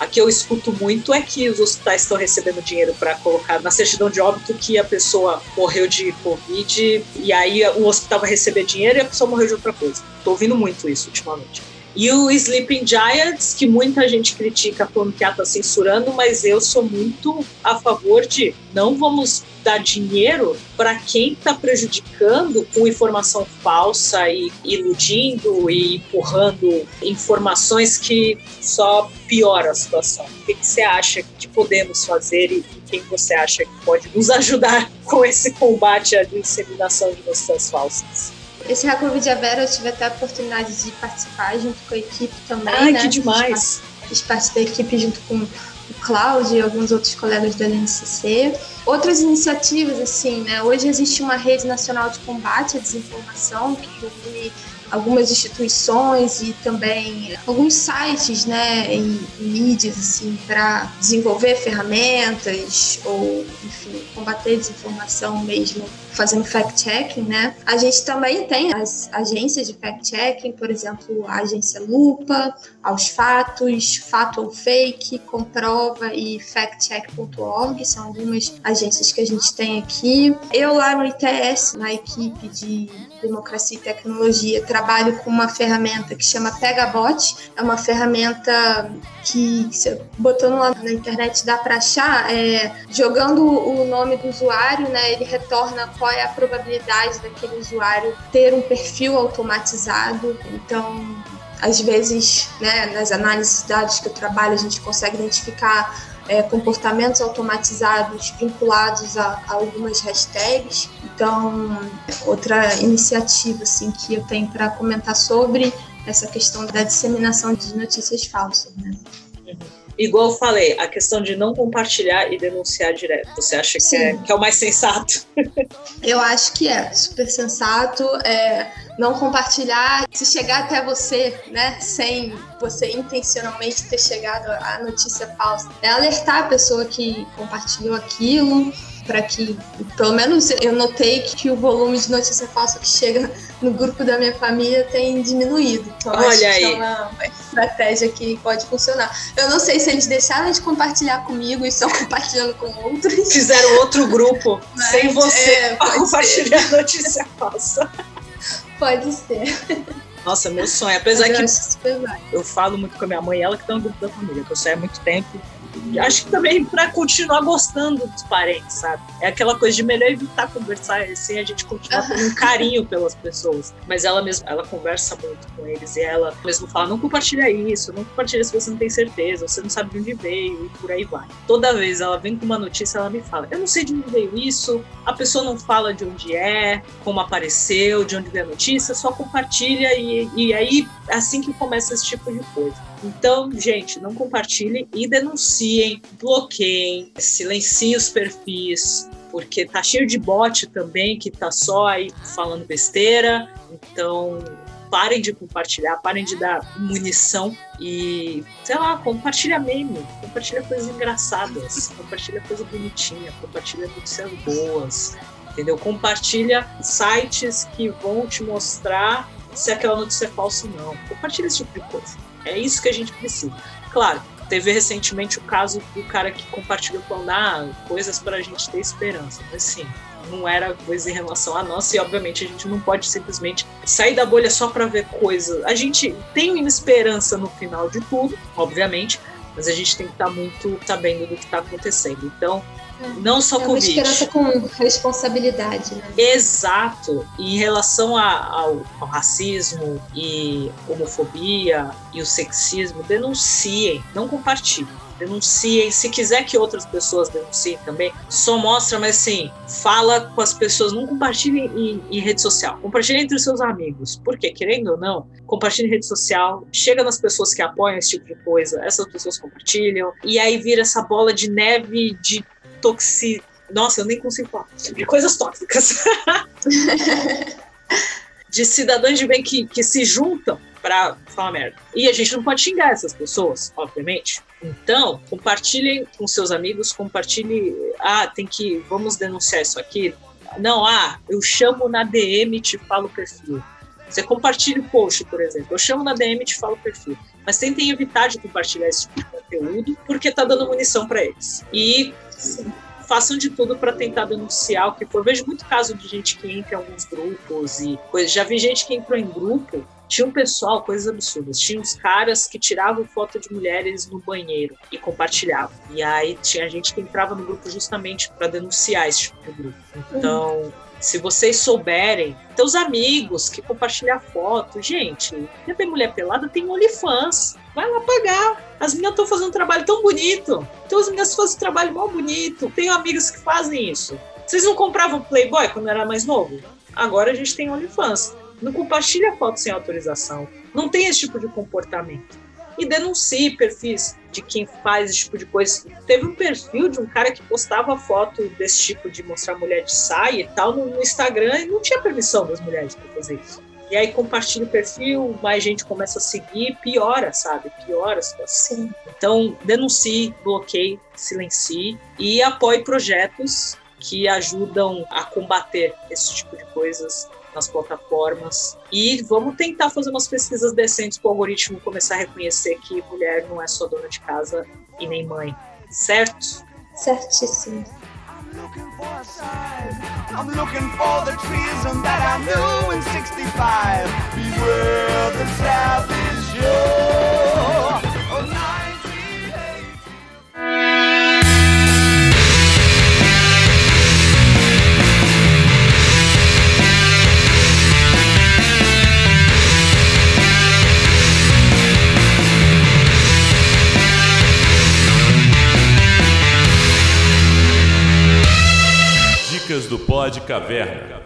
Aqui eu escuto muito é que os hospitais estão recebendo dinheiro para colocar na certidão de óbito que a pessoa morreu de Covid e aí o hospital vai receber dinheiro e a pessoa morreu de outra coisa. Estou ouvindo muito isso ultimamente. E o Sleeping Giants, que muita gente critica falando que está censurando, mas eu sou muito a favor de não vamos dar dinheiro para quem está prejudicando com informação falsa e iludindo e empurrando informações que só piora a situação. O que, que você acha que podemos fazer e quem você acha que pode nos ajudar com esse combate à disseminação de notícias falsas?
Esse Hackov de Avera eu tive até a oportunidade de participar junto com a equipe também.
Ai,
né?
que demais!
Fiz parte da equipe junto com o Cláudio e alguns outros colegas do LNCC. Outras iniciativas, assim, né? Hoje existe uma rede nacional de combate à desinformação que reúne algumas instituições e também alguns sites, né, em mídias assim para desenvolver ferramentas ou, enfim, combater desinformação mesmo, fazendo fact-checking, né? A gente também tem as agências de fact-checking, por exemplo, a agência Lupa, aos fatos, fato ou fake, comprova e factcheck.org, são algumas agências que a gente tem aqui. Eu lá no ITS, na equipe de democracia e tecnologia, trabalho com uma ferramenta que chama Pegabot. É uma ferramenta que, botando lá na internet, dá para achar. É, jogando o nome do usuário, né, ele retorna qual é a probabilidade daquele usuário ter um perfil automatizado. Então, às vezes, né, nas análises de dados que eu trabalho, a gente consegue identificar é, comportamentos automatizados vinculados a, a, algumas hashtags. Então, outra iniciativa assim que eu tenho para comentar sobre essa questão da disseminação de notícias falsas, né?
Igual eu falei, a questão de não compartilhar e denunciar direto. Você acha que é, que é, o mais sensato?
eu acho que é super sensato. É, não compartilhar, se chegar até você, né, sem você intencionalmente ter chegado à notícia falsa, é alertar a pessoa que compartilhou aquilo, para que, pelo menos eu notei que o volume de notícia falsa que chega no grupo da minha família tem diminuído. Então,
Olha
acho
aí.
que é uma, estratégia que pode funcionar. Eu não sei se eles deixaram de compartilhar comigo e estão compartilhando com outros.
Fizeram outro grupo sem você é, compartilhar ser. notícia falsa.
Pode ser.
Nossa, meu sonho. Apesar que eu falo muito com a minha mãe, ela que tá no grupo da família, que eu saio há muito tempo acho que também para continuar gostando dos parentes, sabe? É aquela coisa de melhor evitar conversar assim, a gente continuar com um carinho pelas pessoas. Mas ela mesma, ela conversa muito com eles e ela mesmo fala: não compartilha isso, não compartilha se você não tem certeza, você não sabe de onde veio e por aí vai. Toda vez ela vem com uma notícia, ela me fala: eu não sei de onde veio isso, a pessoa não fala de onde é, como apareceu, de onde veio a notícia, só compartilha e, e aí assim que começa esse tipo de coisa. Então, gente, não compartilhem e denunciem, bloqueiem, silenciem os perfis, porque tá cheio de bot também que tá só aí falando besteira. Então, parem de compartilhar, parem de dar munição e, sei lá, compartilha meme, compartilha coisas engraçadas, compartilha coisa bonitinha, compartilha notícias boas, entendeu? Compartilha sites que vão te mostrar se aquela notícia é falsa ou não. Compartilha esse tipo de coisa. É isso que a gente precisa. Claro, teve recentemente o caso do cara que compartilhou falando ah, coisas para a gente ter esperança. Mas sim, não era coisa em relação a nós e obviamente a gente não pode simplesmente sair da bolha só para ver coisas. A gente tem uma esperança no final de tudo, obviamente, mas a gente tem que estar tá muito sabendo do que está acontecendo. Então, não só é
Covid. Uma esperança com responsabilidade, né?
Exato. Em relação a, ao, ao, racismo e homofobia e o sexismo, denunciem, não compartilhem. Denunciem. Se quiser que outras pessoas denunciem também, só mostra, mas assim, fala com as pessoas, não compartilhe em, em rede social. Compartilhe entre os seus amigos. Porque, querendo ou não, compartilhe em rede social, chega nas pessoas que apoiam esse tipo de coisa, essas pessoas compartilham, e aí vira essa bola de neve de toxi... Nossa, eu nem consigo falar. De coisas tóxicas. de cidadãos de bem que, que se juntam para falar merda. E a gente não pode xingar essas pessoas, obviamente. Então, compartilhem com seus amigos, compartilhe. Ah, tem que. Vamos denunciar isso aqui. Não, ah, eu chamo na DM e te falo o perfil. Você compartilha o post, por exemplo. Eu chamo na DM e te falo o perfil. Mas tentem evitar de compartilhar esse tipo de conteúdo, porque tá dando munição para eles. E. façam de tudo para tentar denunciar o que for. Vejo muito caso de gente que entra em alguns grupos e coisas. Já vi gente que entrou em grupo tinha um pessoal, coisas absurdas. Tinha uns caras que tiravam foto de mulheres no banheiro e compartilhavam. E aí tinha gente que entrava no grupo justamente para denunciar esse tipo de grupo. Então, uhum. Se vocês souberem, teus amigos que compartilham foto, gente, quer ver mulher pelada? Tem OnlyFans. Vai lá pagar. As meninas estão fazendo um trabalho tão bonito. Então as meninas fazem um trabalho mal bonito. Tenho amigas que fazem isso. Vocês não compravam Playboy quando era mais novo? Agora a gente tem OnlyFans não compartilha foto sem autorização, não tem esse tipo de comportamento. E denuncie perfis de quem faz esse tipo de coisa. Teve um perfil de um cara que postava foto desse tipo de mostrar mulher de saia e tal no, Instagram e não tinha permissão das mulheres para fazer isso. E aí compartilha o perfil, mais gente começa a seguir, piora, sabe? Piora a situação. Então, denuncie, bloqueie, silencie e apoie projetos que ajudam a combater esse tipo de coisas nas plataformas. E vamos tentar fazer umas pesquisas decentes para o algoritmo começar a reconhecer que mulher não é só dona de casa e nem mãe. Certo?
Certíssimo. I'm looking for the treason that I knew in 65. Beware the savage Oh,
Do Pod Caverna.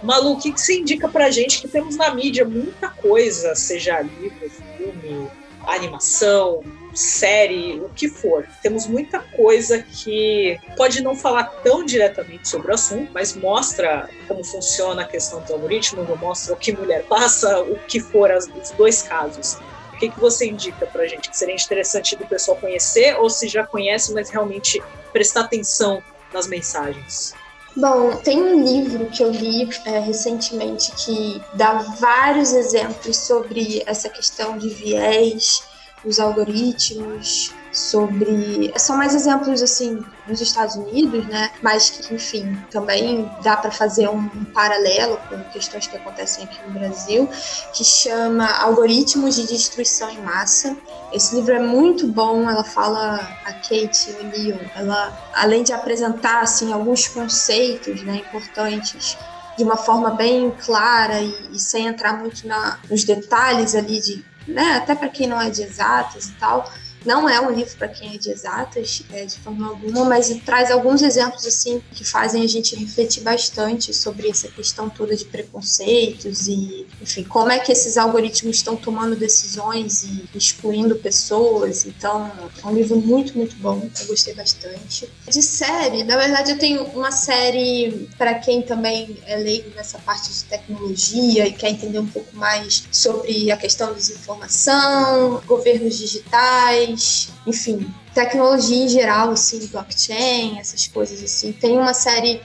Malu, o que, que você indica pra gente que temos na mídia muita coisa, seja livro, filme, animação, série, o que for. Temos muita coisa que pode não falar tão diretamente sobre o assunto, mas mostra como funciona a questão do algoritmo, mostra o que mulher passa, o que for os dois casos. O que, que você indica pra gente que seria interessante do pessoal conhecer, ou se já conhece, mas realmente prestar atenção nas mensagens?
Bom, tem um livro que eu li é, recentemente que dá vários exemplos sobre essa questão de viés, os algoritmos, sobre. São mais exemplos, assim, dos Estados Unidos, né? Mas que, enfim, também dá para fazer um, um, paralelo com questões que acontecem aqui no Brasil, que chama Algoritmos de Destruição em Massa. Esse livro é muito bom, ela fala, a Kate O'Neill, ela, além de apresentar, assim, alguns conceitos, né, importantes de uma forma bem clara e, e sem entrar muito na, nos detalhes ali de, né, até para quem não é de exatas e tal, não é um livro para quem é de exatas, é, de forma alguma, mas traz alguns exemplos assim que fazem a gente refletir bastante sobre essa questão toda de preconceitos e, enfim, como é que esses algoritmos estão tomando decisões e excluindo pessoas. Então, é um livro muito, muito bom. Eu gostei bastante. De série, na verdade, eu tenho uma série para quem também é leigo nessa parte de tecnologia e quer entender um pouco mais sobre a questão da desinformação, governos digitais enfim, tecnologia em geral, assim, blockchain, essas coisas assim. Tem uma série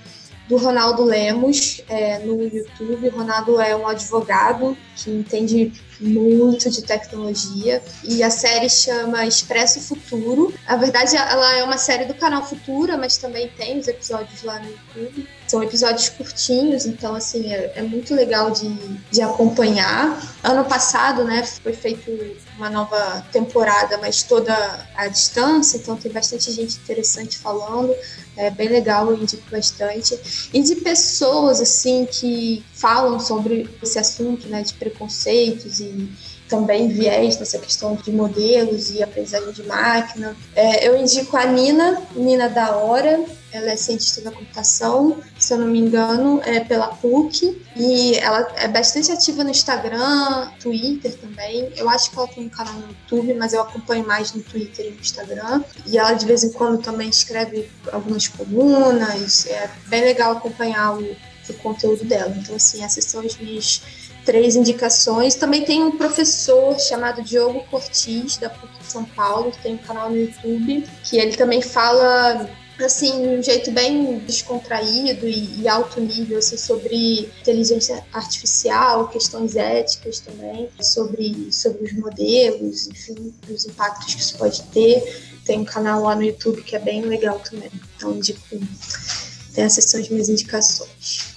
do Ronaldo Lemos é, no YouTube. O Ronaldo é um advogado que entende muito de tecnologia e a série chama Expresso Futuro. Na verdade, ela é uma série do canal Futura, mas também tem os episódios lá no YouTube. São episódios curtinhos, então assim é, é muito legal de, de acompanhar. Ano passado, né, foi feito uma nova temporada, mas toda à distância, então tem bastante gente interessante falando. É bem legal, eu indico bastante. E de pessoas assim que falam sobre esse assunto, né, de preconceitos e também viés nessa questão de modelos e aprendizagem de máquina. É, eu indico a Nina, Nina da Hora, ela é cientista da computação, se eu não me engano, é pela PUC, e ela é bastante ativa no Instagram, Twitter também. Eu acho que ela tem um canal no YouTube, mas eu acompanho mais no Twitter e no Instagram. E ela de vez em quando também escreve algumas colunas, é bem legal acompanhar o, o conteúdo dela. Então, assim, essas são as minhas três indicações. Também tem um professor chamado Diogo Cortis, da PUC de São Paulo, que tem um canal no YouTube, que ele também fala assim, de um jeito bem descontraído e, e, alto nível, assim, sobre inteligência artificial, questões éticas também, sobre, sobre os modelos, enfim, os impactos que isso pode ter. Tem um canal lá no YouTube que é bem legal também. Então, indico, essas são as minhas indicações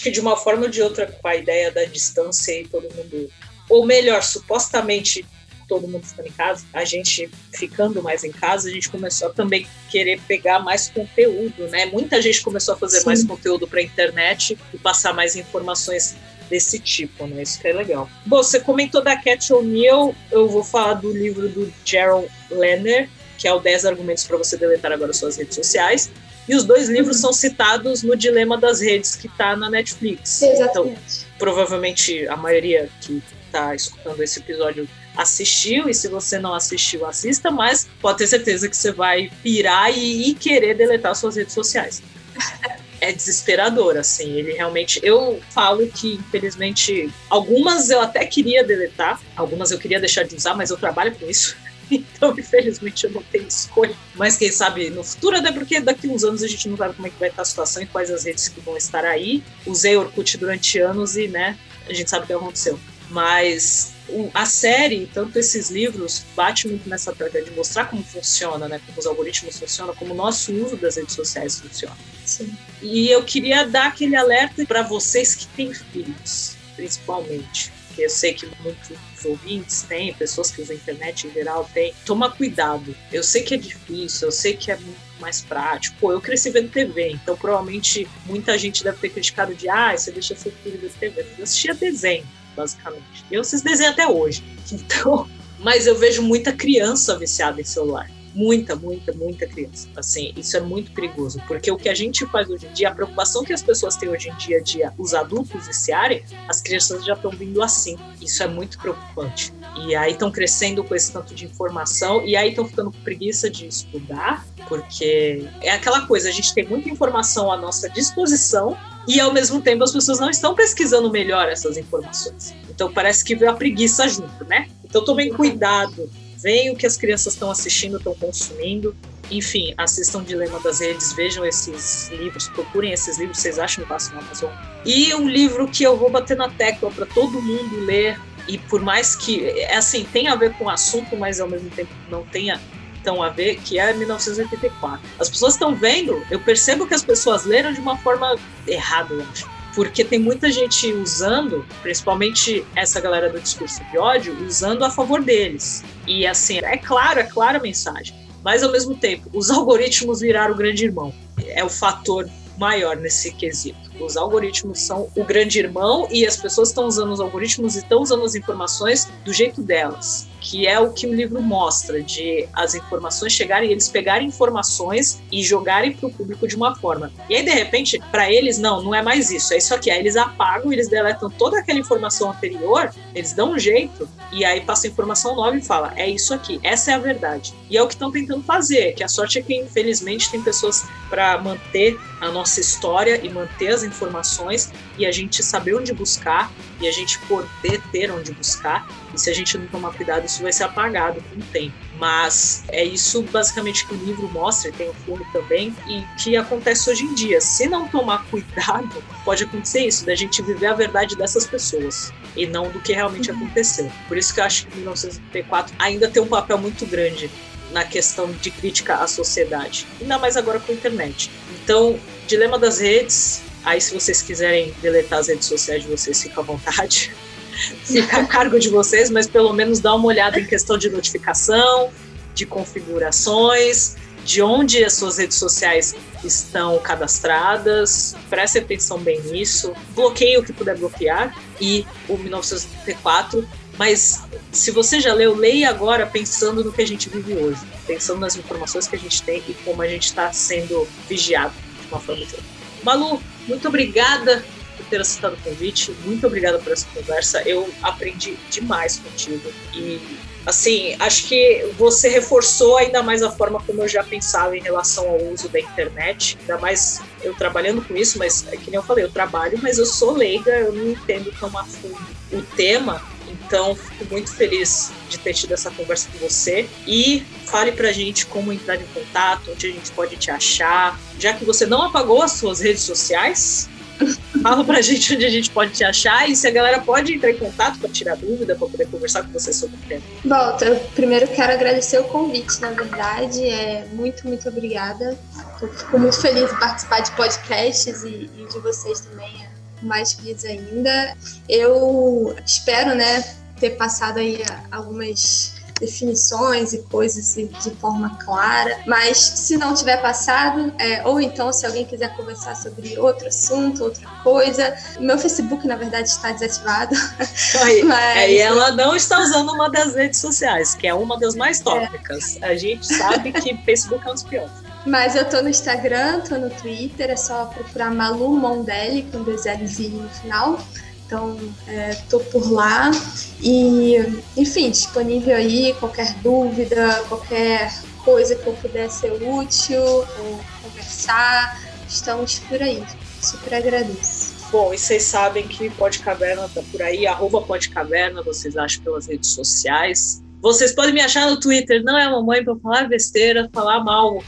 acho que de uma forma ou de outra, com a ideia da distância e todo mundo, ou melhor, supostamente todo mundo ficando em casa, a gente ficando mais em casa, a gente começou a também querer pegar mais conteúdo, né? Muita gente começou a fazer Sim. mais conteúdo para a internet e passar mais informações desse tipo, né? Isso que é legal. Bom, você comentou da Cat O'Neill, eu vou falar do livro do Gerald Lerner, que é o 10 argumentos para você deletar agora suas redes sociais. E os dois livros são citados no Dilema das Redes, que está na Netflix.
Exatamente.
Então, provavelmente a maioria que está escutando esse episódio assistiu, e se você não assistiu, assista, mas pode ter certeza que você vai pirar e, e querer deletar suas redes sociais. é desesperador, assim, ele realmente. Eu falo que, infelizmente, algumas eu até queria deletar, algumas eu queria deixar de usar, mas eu trabalho com isso. Então, infelizmente, eu não tenho escolha. Mas quem sabe no futuro, até porque daqui uns anos a gente não sabe como é que vai estar a situação e quais as redes que vão estar aí. Usei Orkut durante anos e, né, a gente sabe o que aconteceu. Mas a série, tanto esses livros, bate muito nessa tecla de mostrar como funciona, né? Como os algoritmos funcionam, como o nosso uso das redes sociais funciona.
Sim.
E eu queria dar aquele alerta para vocês que têm filhos, principalmente porque eu sei que muitos ouvintes têm, pessoas que usam a internet em geral têm. Toma cuidado. Eu sei que é difícil, eu sei que é muito mais prático. Pô, eu cresci vendo TV, então provavelmente muita gente deve ter criticado de ah, você deixa seu filho ver TV. Eu assistia desenho, basicamente. Eu assisto desenho até hoje. Então, mas eu vejo muita criança viciada em celular muita, muita, muita criança. Assim, isso é muito perigoso, porque o que a gente faz hoje em dia, a preocupação que as pessoas têm hoje em dia de os adultos viciarem, as crianças já estão vindo assim. Isso é muito preocupante. E aí estão crescendo com esse tanto de informação e aí estão ficando com preguiça de estudar, porque é aquela coisa, a gente tem muita informação à nossa disposição e ao mesmo tempo as pessoas não estão pesquisando melhor essas informações. Então parece que veio a preguiça junto, né? Então tomem cuidado veem o que as crianças estão assistindo, estão consumindo. Enfim, assistam Dilema das Redes, vejam esses livros, procurem esses livros, vocês acham fácil no Amazon. E um livro que eu vou bater na tecla para todo mundo ler, e por mais que, é assim, tenha a ver com o assunto, mas ao mesmo tempo não tenha tão a ver, que é 1984. As pessoas estão vendo, eu percebo que as pessoas leram de uma forma errada, eu acho porque tem muita gente usando, principalmente essa galera do discurso de ódio, usando a favor deles. E assim, é claro, é clara a mensagem. Mas ao mesmo tempo, os algoritmos viraram o grande irmão. É o fator maior nesse quesito. Os algoritmos são o grande irmão e as pessoas estão usando os algoritmos e estão usando as informações do jeito delas, que é o que o livro mostra, de as informações chegarem, eles pegarem informações e jogarem para o público de uma forma. E aí, de repente, para eles, não, não é mais isso, é isso aqui. Aí eles apagam, eles deletam toda aquela informação anterior, eles dão um jeito e aí passa a informação nova e fala, é isso aqui, essa é a verdade. E é o que estão tentando fazer, que a sorte é que, infelizmente, tem pessoas para manter a nossa história e manter as informações e a gente saber onde buscar e a gente poder ter onde buscar. E se a gente não tomar cuidado, isso vai ser apagado com o tempo. Mas é isso basicamente que o livro mostra, tem o filme também, e que acontece hoje em dia. Se não tomar cuidado, pode acontecer isso, da gente viver a verdade dessas pessoas e não do que realmente uhum. aconteceu. Por isso que eu acho que 1984 ainda tem um papel muito grande na questão de crítica à sociedade, ainda mais agora com a internet. Então, dilema das redes Aí, se vocês quiserem deletar as redes sociais de vocês, fica à vontade. fica a cargo de vocês, mas pelo menos dá uma olhada em questão de notificação, de configurações, de onde as suas redes sociais estão cadastradas. Preste atenção bem nisso. Bloqueie o que puder bloquear. E o 1984. Mas se você já leu, leia agora pensando no que a gente vive hoje, pensando nas informações que a gente tem e como a gente está sendo vigiado de uma forma ou outra. Malu, muito obrigada por ter aceitado o convite. Muito obrigada por essa conversa. Eu aprendi demais contigo. E, assim, acho que você reforçou ainda mais a forma como eu já pensava em relação ao uso da internet. Ainda mais eu trabalhando com isso, mas é que nem eu falei, eu trabalho, mas eu sou leiga, eu não entendo tão a fundo o tema. Então, fico muito feliz de ter tido essa conversa com você. E fale pra gente como entrar em contato, onde a gente pode te achar. Já que você não apagou as suas redes sociais, fala pra gente onde a gente pode te achar e se a galera pode entrar em contato para tirar dúvida, para poder conversar com você sobre o tema.
Bom, eu primeiro quero agradecer o convite, na verdade. É muito, muito obrigada. Eu fico muito feliz em participar de podcasts e, e de vocês também. É mais feliz ainda. Eu espero, né, ter passado aí algumas definições e coisas de forma clara, mas se não tiver passado, é, ou então se alguém quiser conversar sobre outro assunto, outra coisa, meu Facebook na verdade está desativado.
Aí, mas... aí ela não está usando uma das redes sociais, que é uma das mais tópicas. É. A gente sabe que Facebook é um dos piores.
Mas eu tô no Instagram, tô no Twitter, é só procurar Malu Mondelli com dois L's no final. Então, é, tô por lá. E, enfim, disponível aí, qualquer dúvida, qualquer coisa que eu puder ser útil ou conversar, estamos por aí. Super agradeço.
Bom, e vocês sabem que Pode Caverna tá por aí, arroba Pode Caverna, vocês acham pelas redes sociais. Vocês podem me achar no Twitter, não é mamãe para falar besteira, falar mal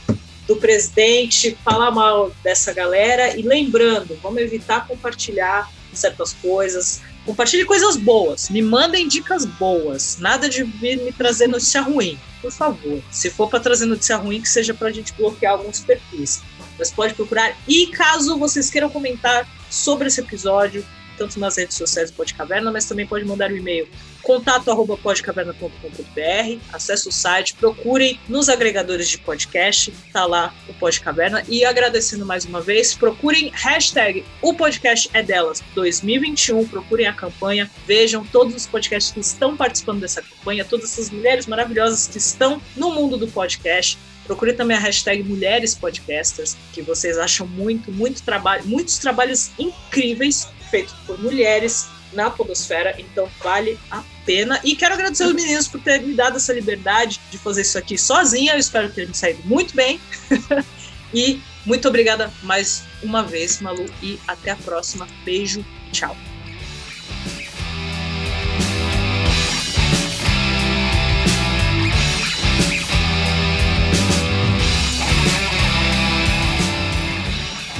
do presidente, falar mal dessa galera. E lembrando, vamos evitar compartilhar certas coisas. Compartilhe coisas boas, me mandem dicas boas, nada de vir me trazer notícia ruim, por favor. Se for para trazer notícia ruim, que seja para a gente bloquear alguns perfis. Mas pode procurar. E caso vocês queiram comentar sobre esse episódio, tanto nas redes sociais do Podcaverna, mas também pode mandar um e-mail contato@podcaverna.com.br. Acesse o site, procurem nos agregadores de podcast, tá lá o Podcaverna. E agradecendo mais uma vez, procurem hashtag o podcast é delas 2021, procurem a campanha, vejam todos os podcasts que estão participando dessa campanha, todas essas mulheres maravilhosas que estão no mundo do podcast. Procure também a hashtag Mulheres Podcasters, que vocês acham muito, muito trabalho, muitos trabalhos incríveis feito por mulheres na podosfera, então vale a pena. E quero agradecer os meninos por terem me dado essa liberdade de fazer isso aqui sozinha. Eu espero ter me saído muito bem. e muito obrigada mais uma vez, Malu, e até a próxima. Beijo, tchau.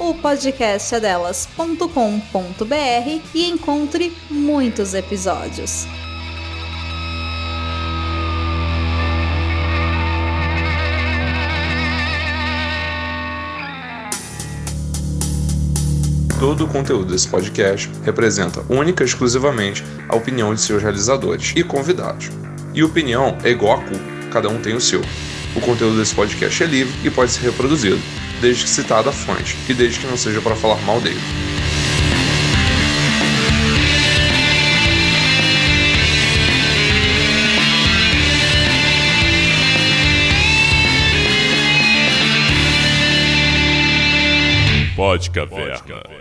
o podcast é e encontre muitos episódios.
Todo o conteúdo desse podcast representa única e exclusivamente a opinião de seus realizadores e convidados. E opinião é igual a cu, cada um tem o seu. O conteúdo desse podcast é livre e pode ser reproduzido desde que citada a fonte e desde que não seja para falar mal dele.
Pode caverna.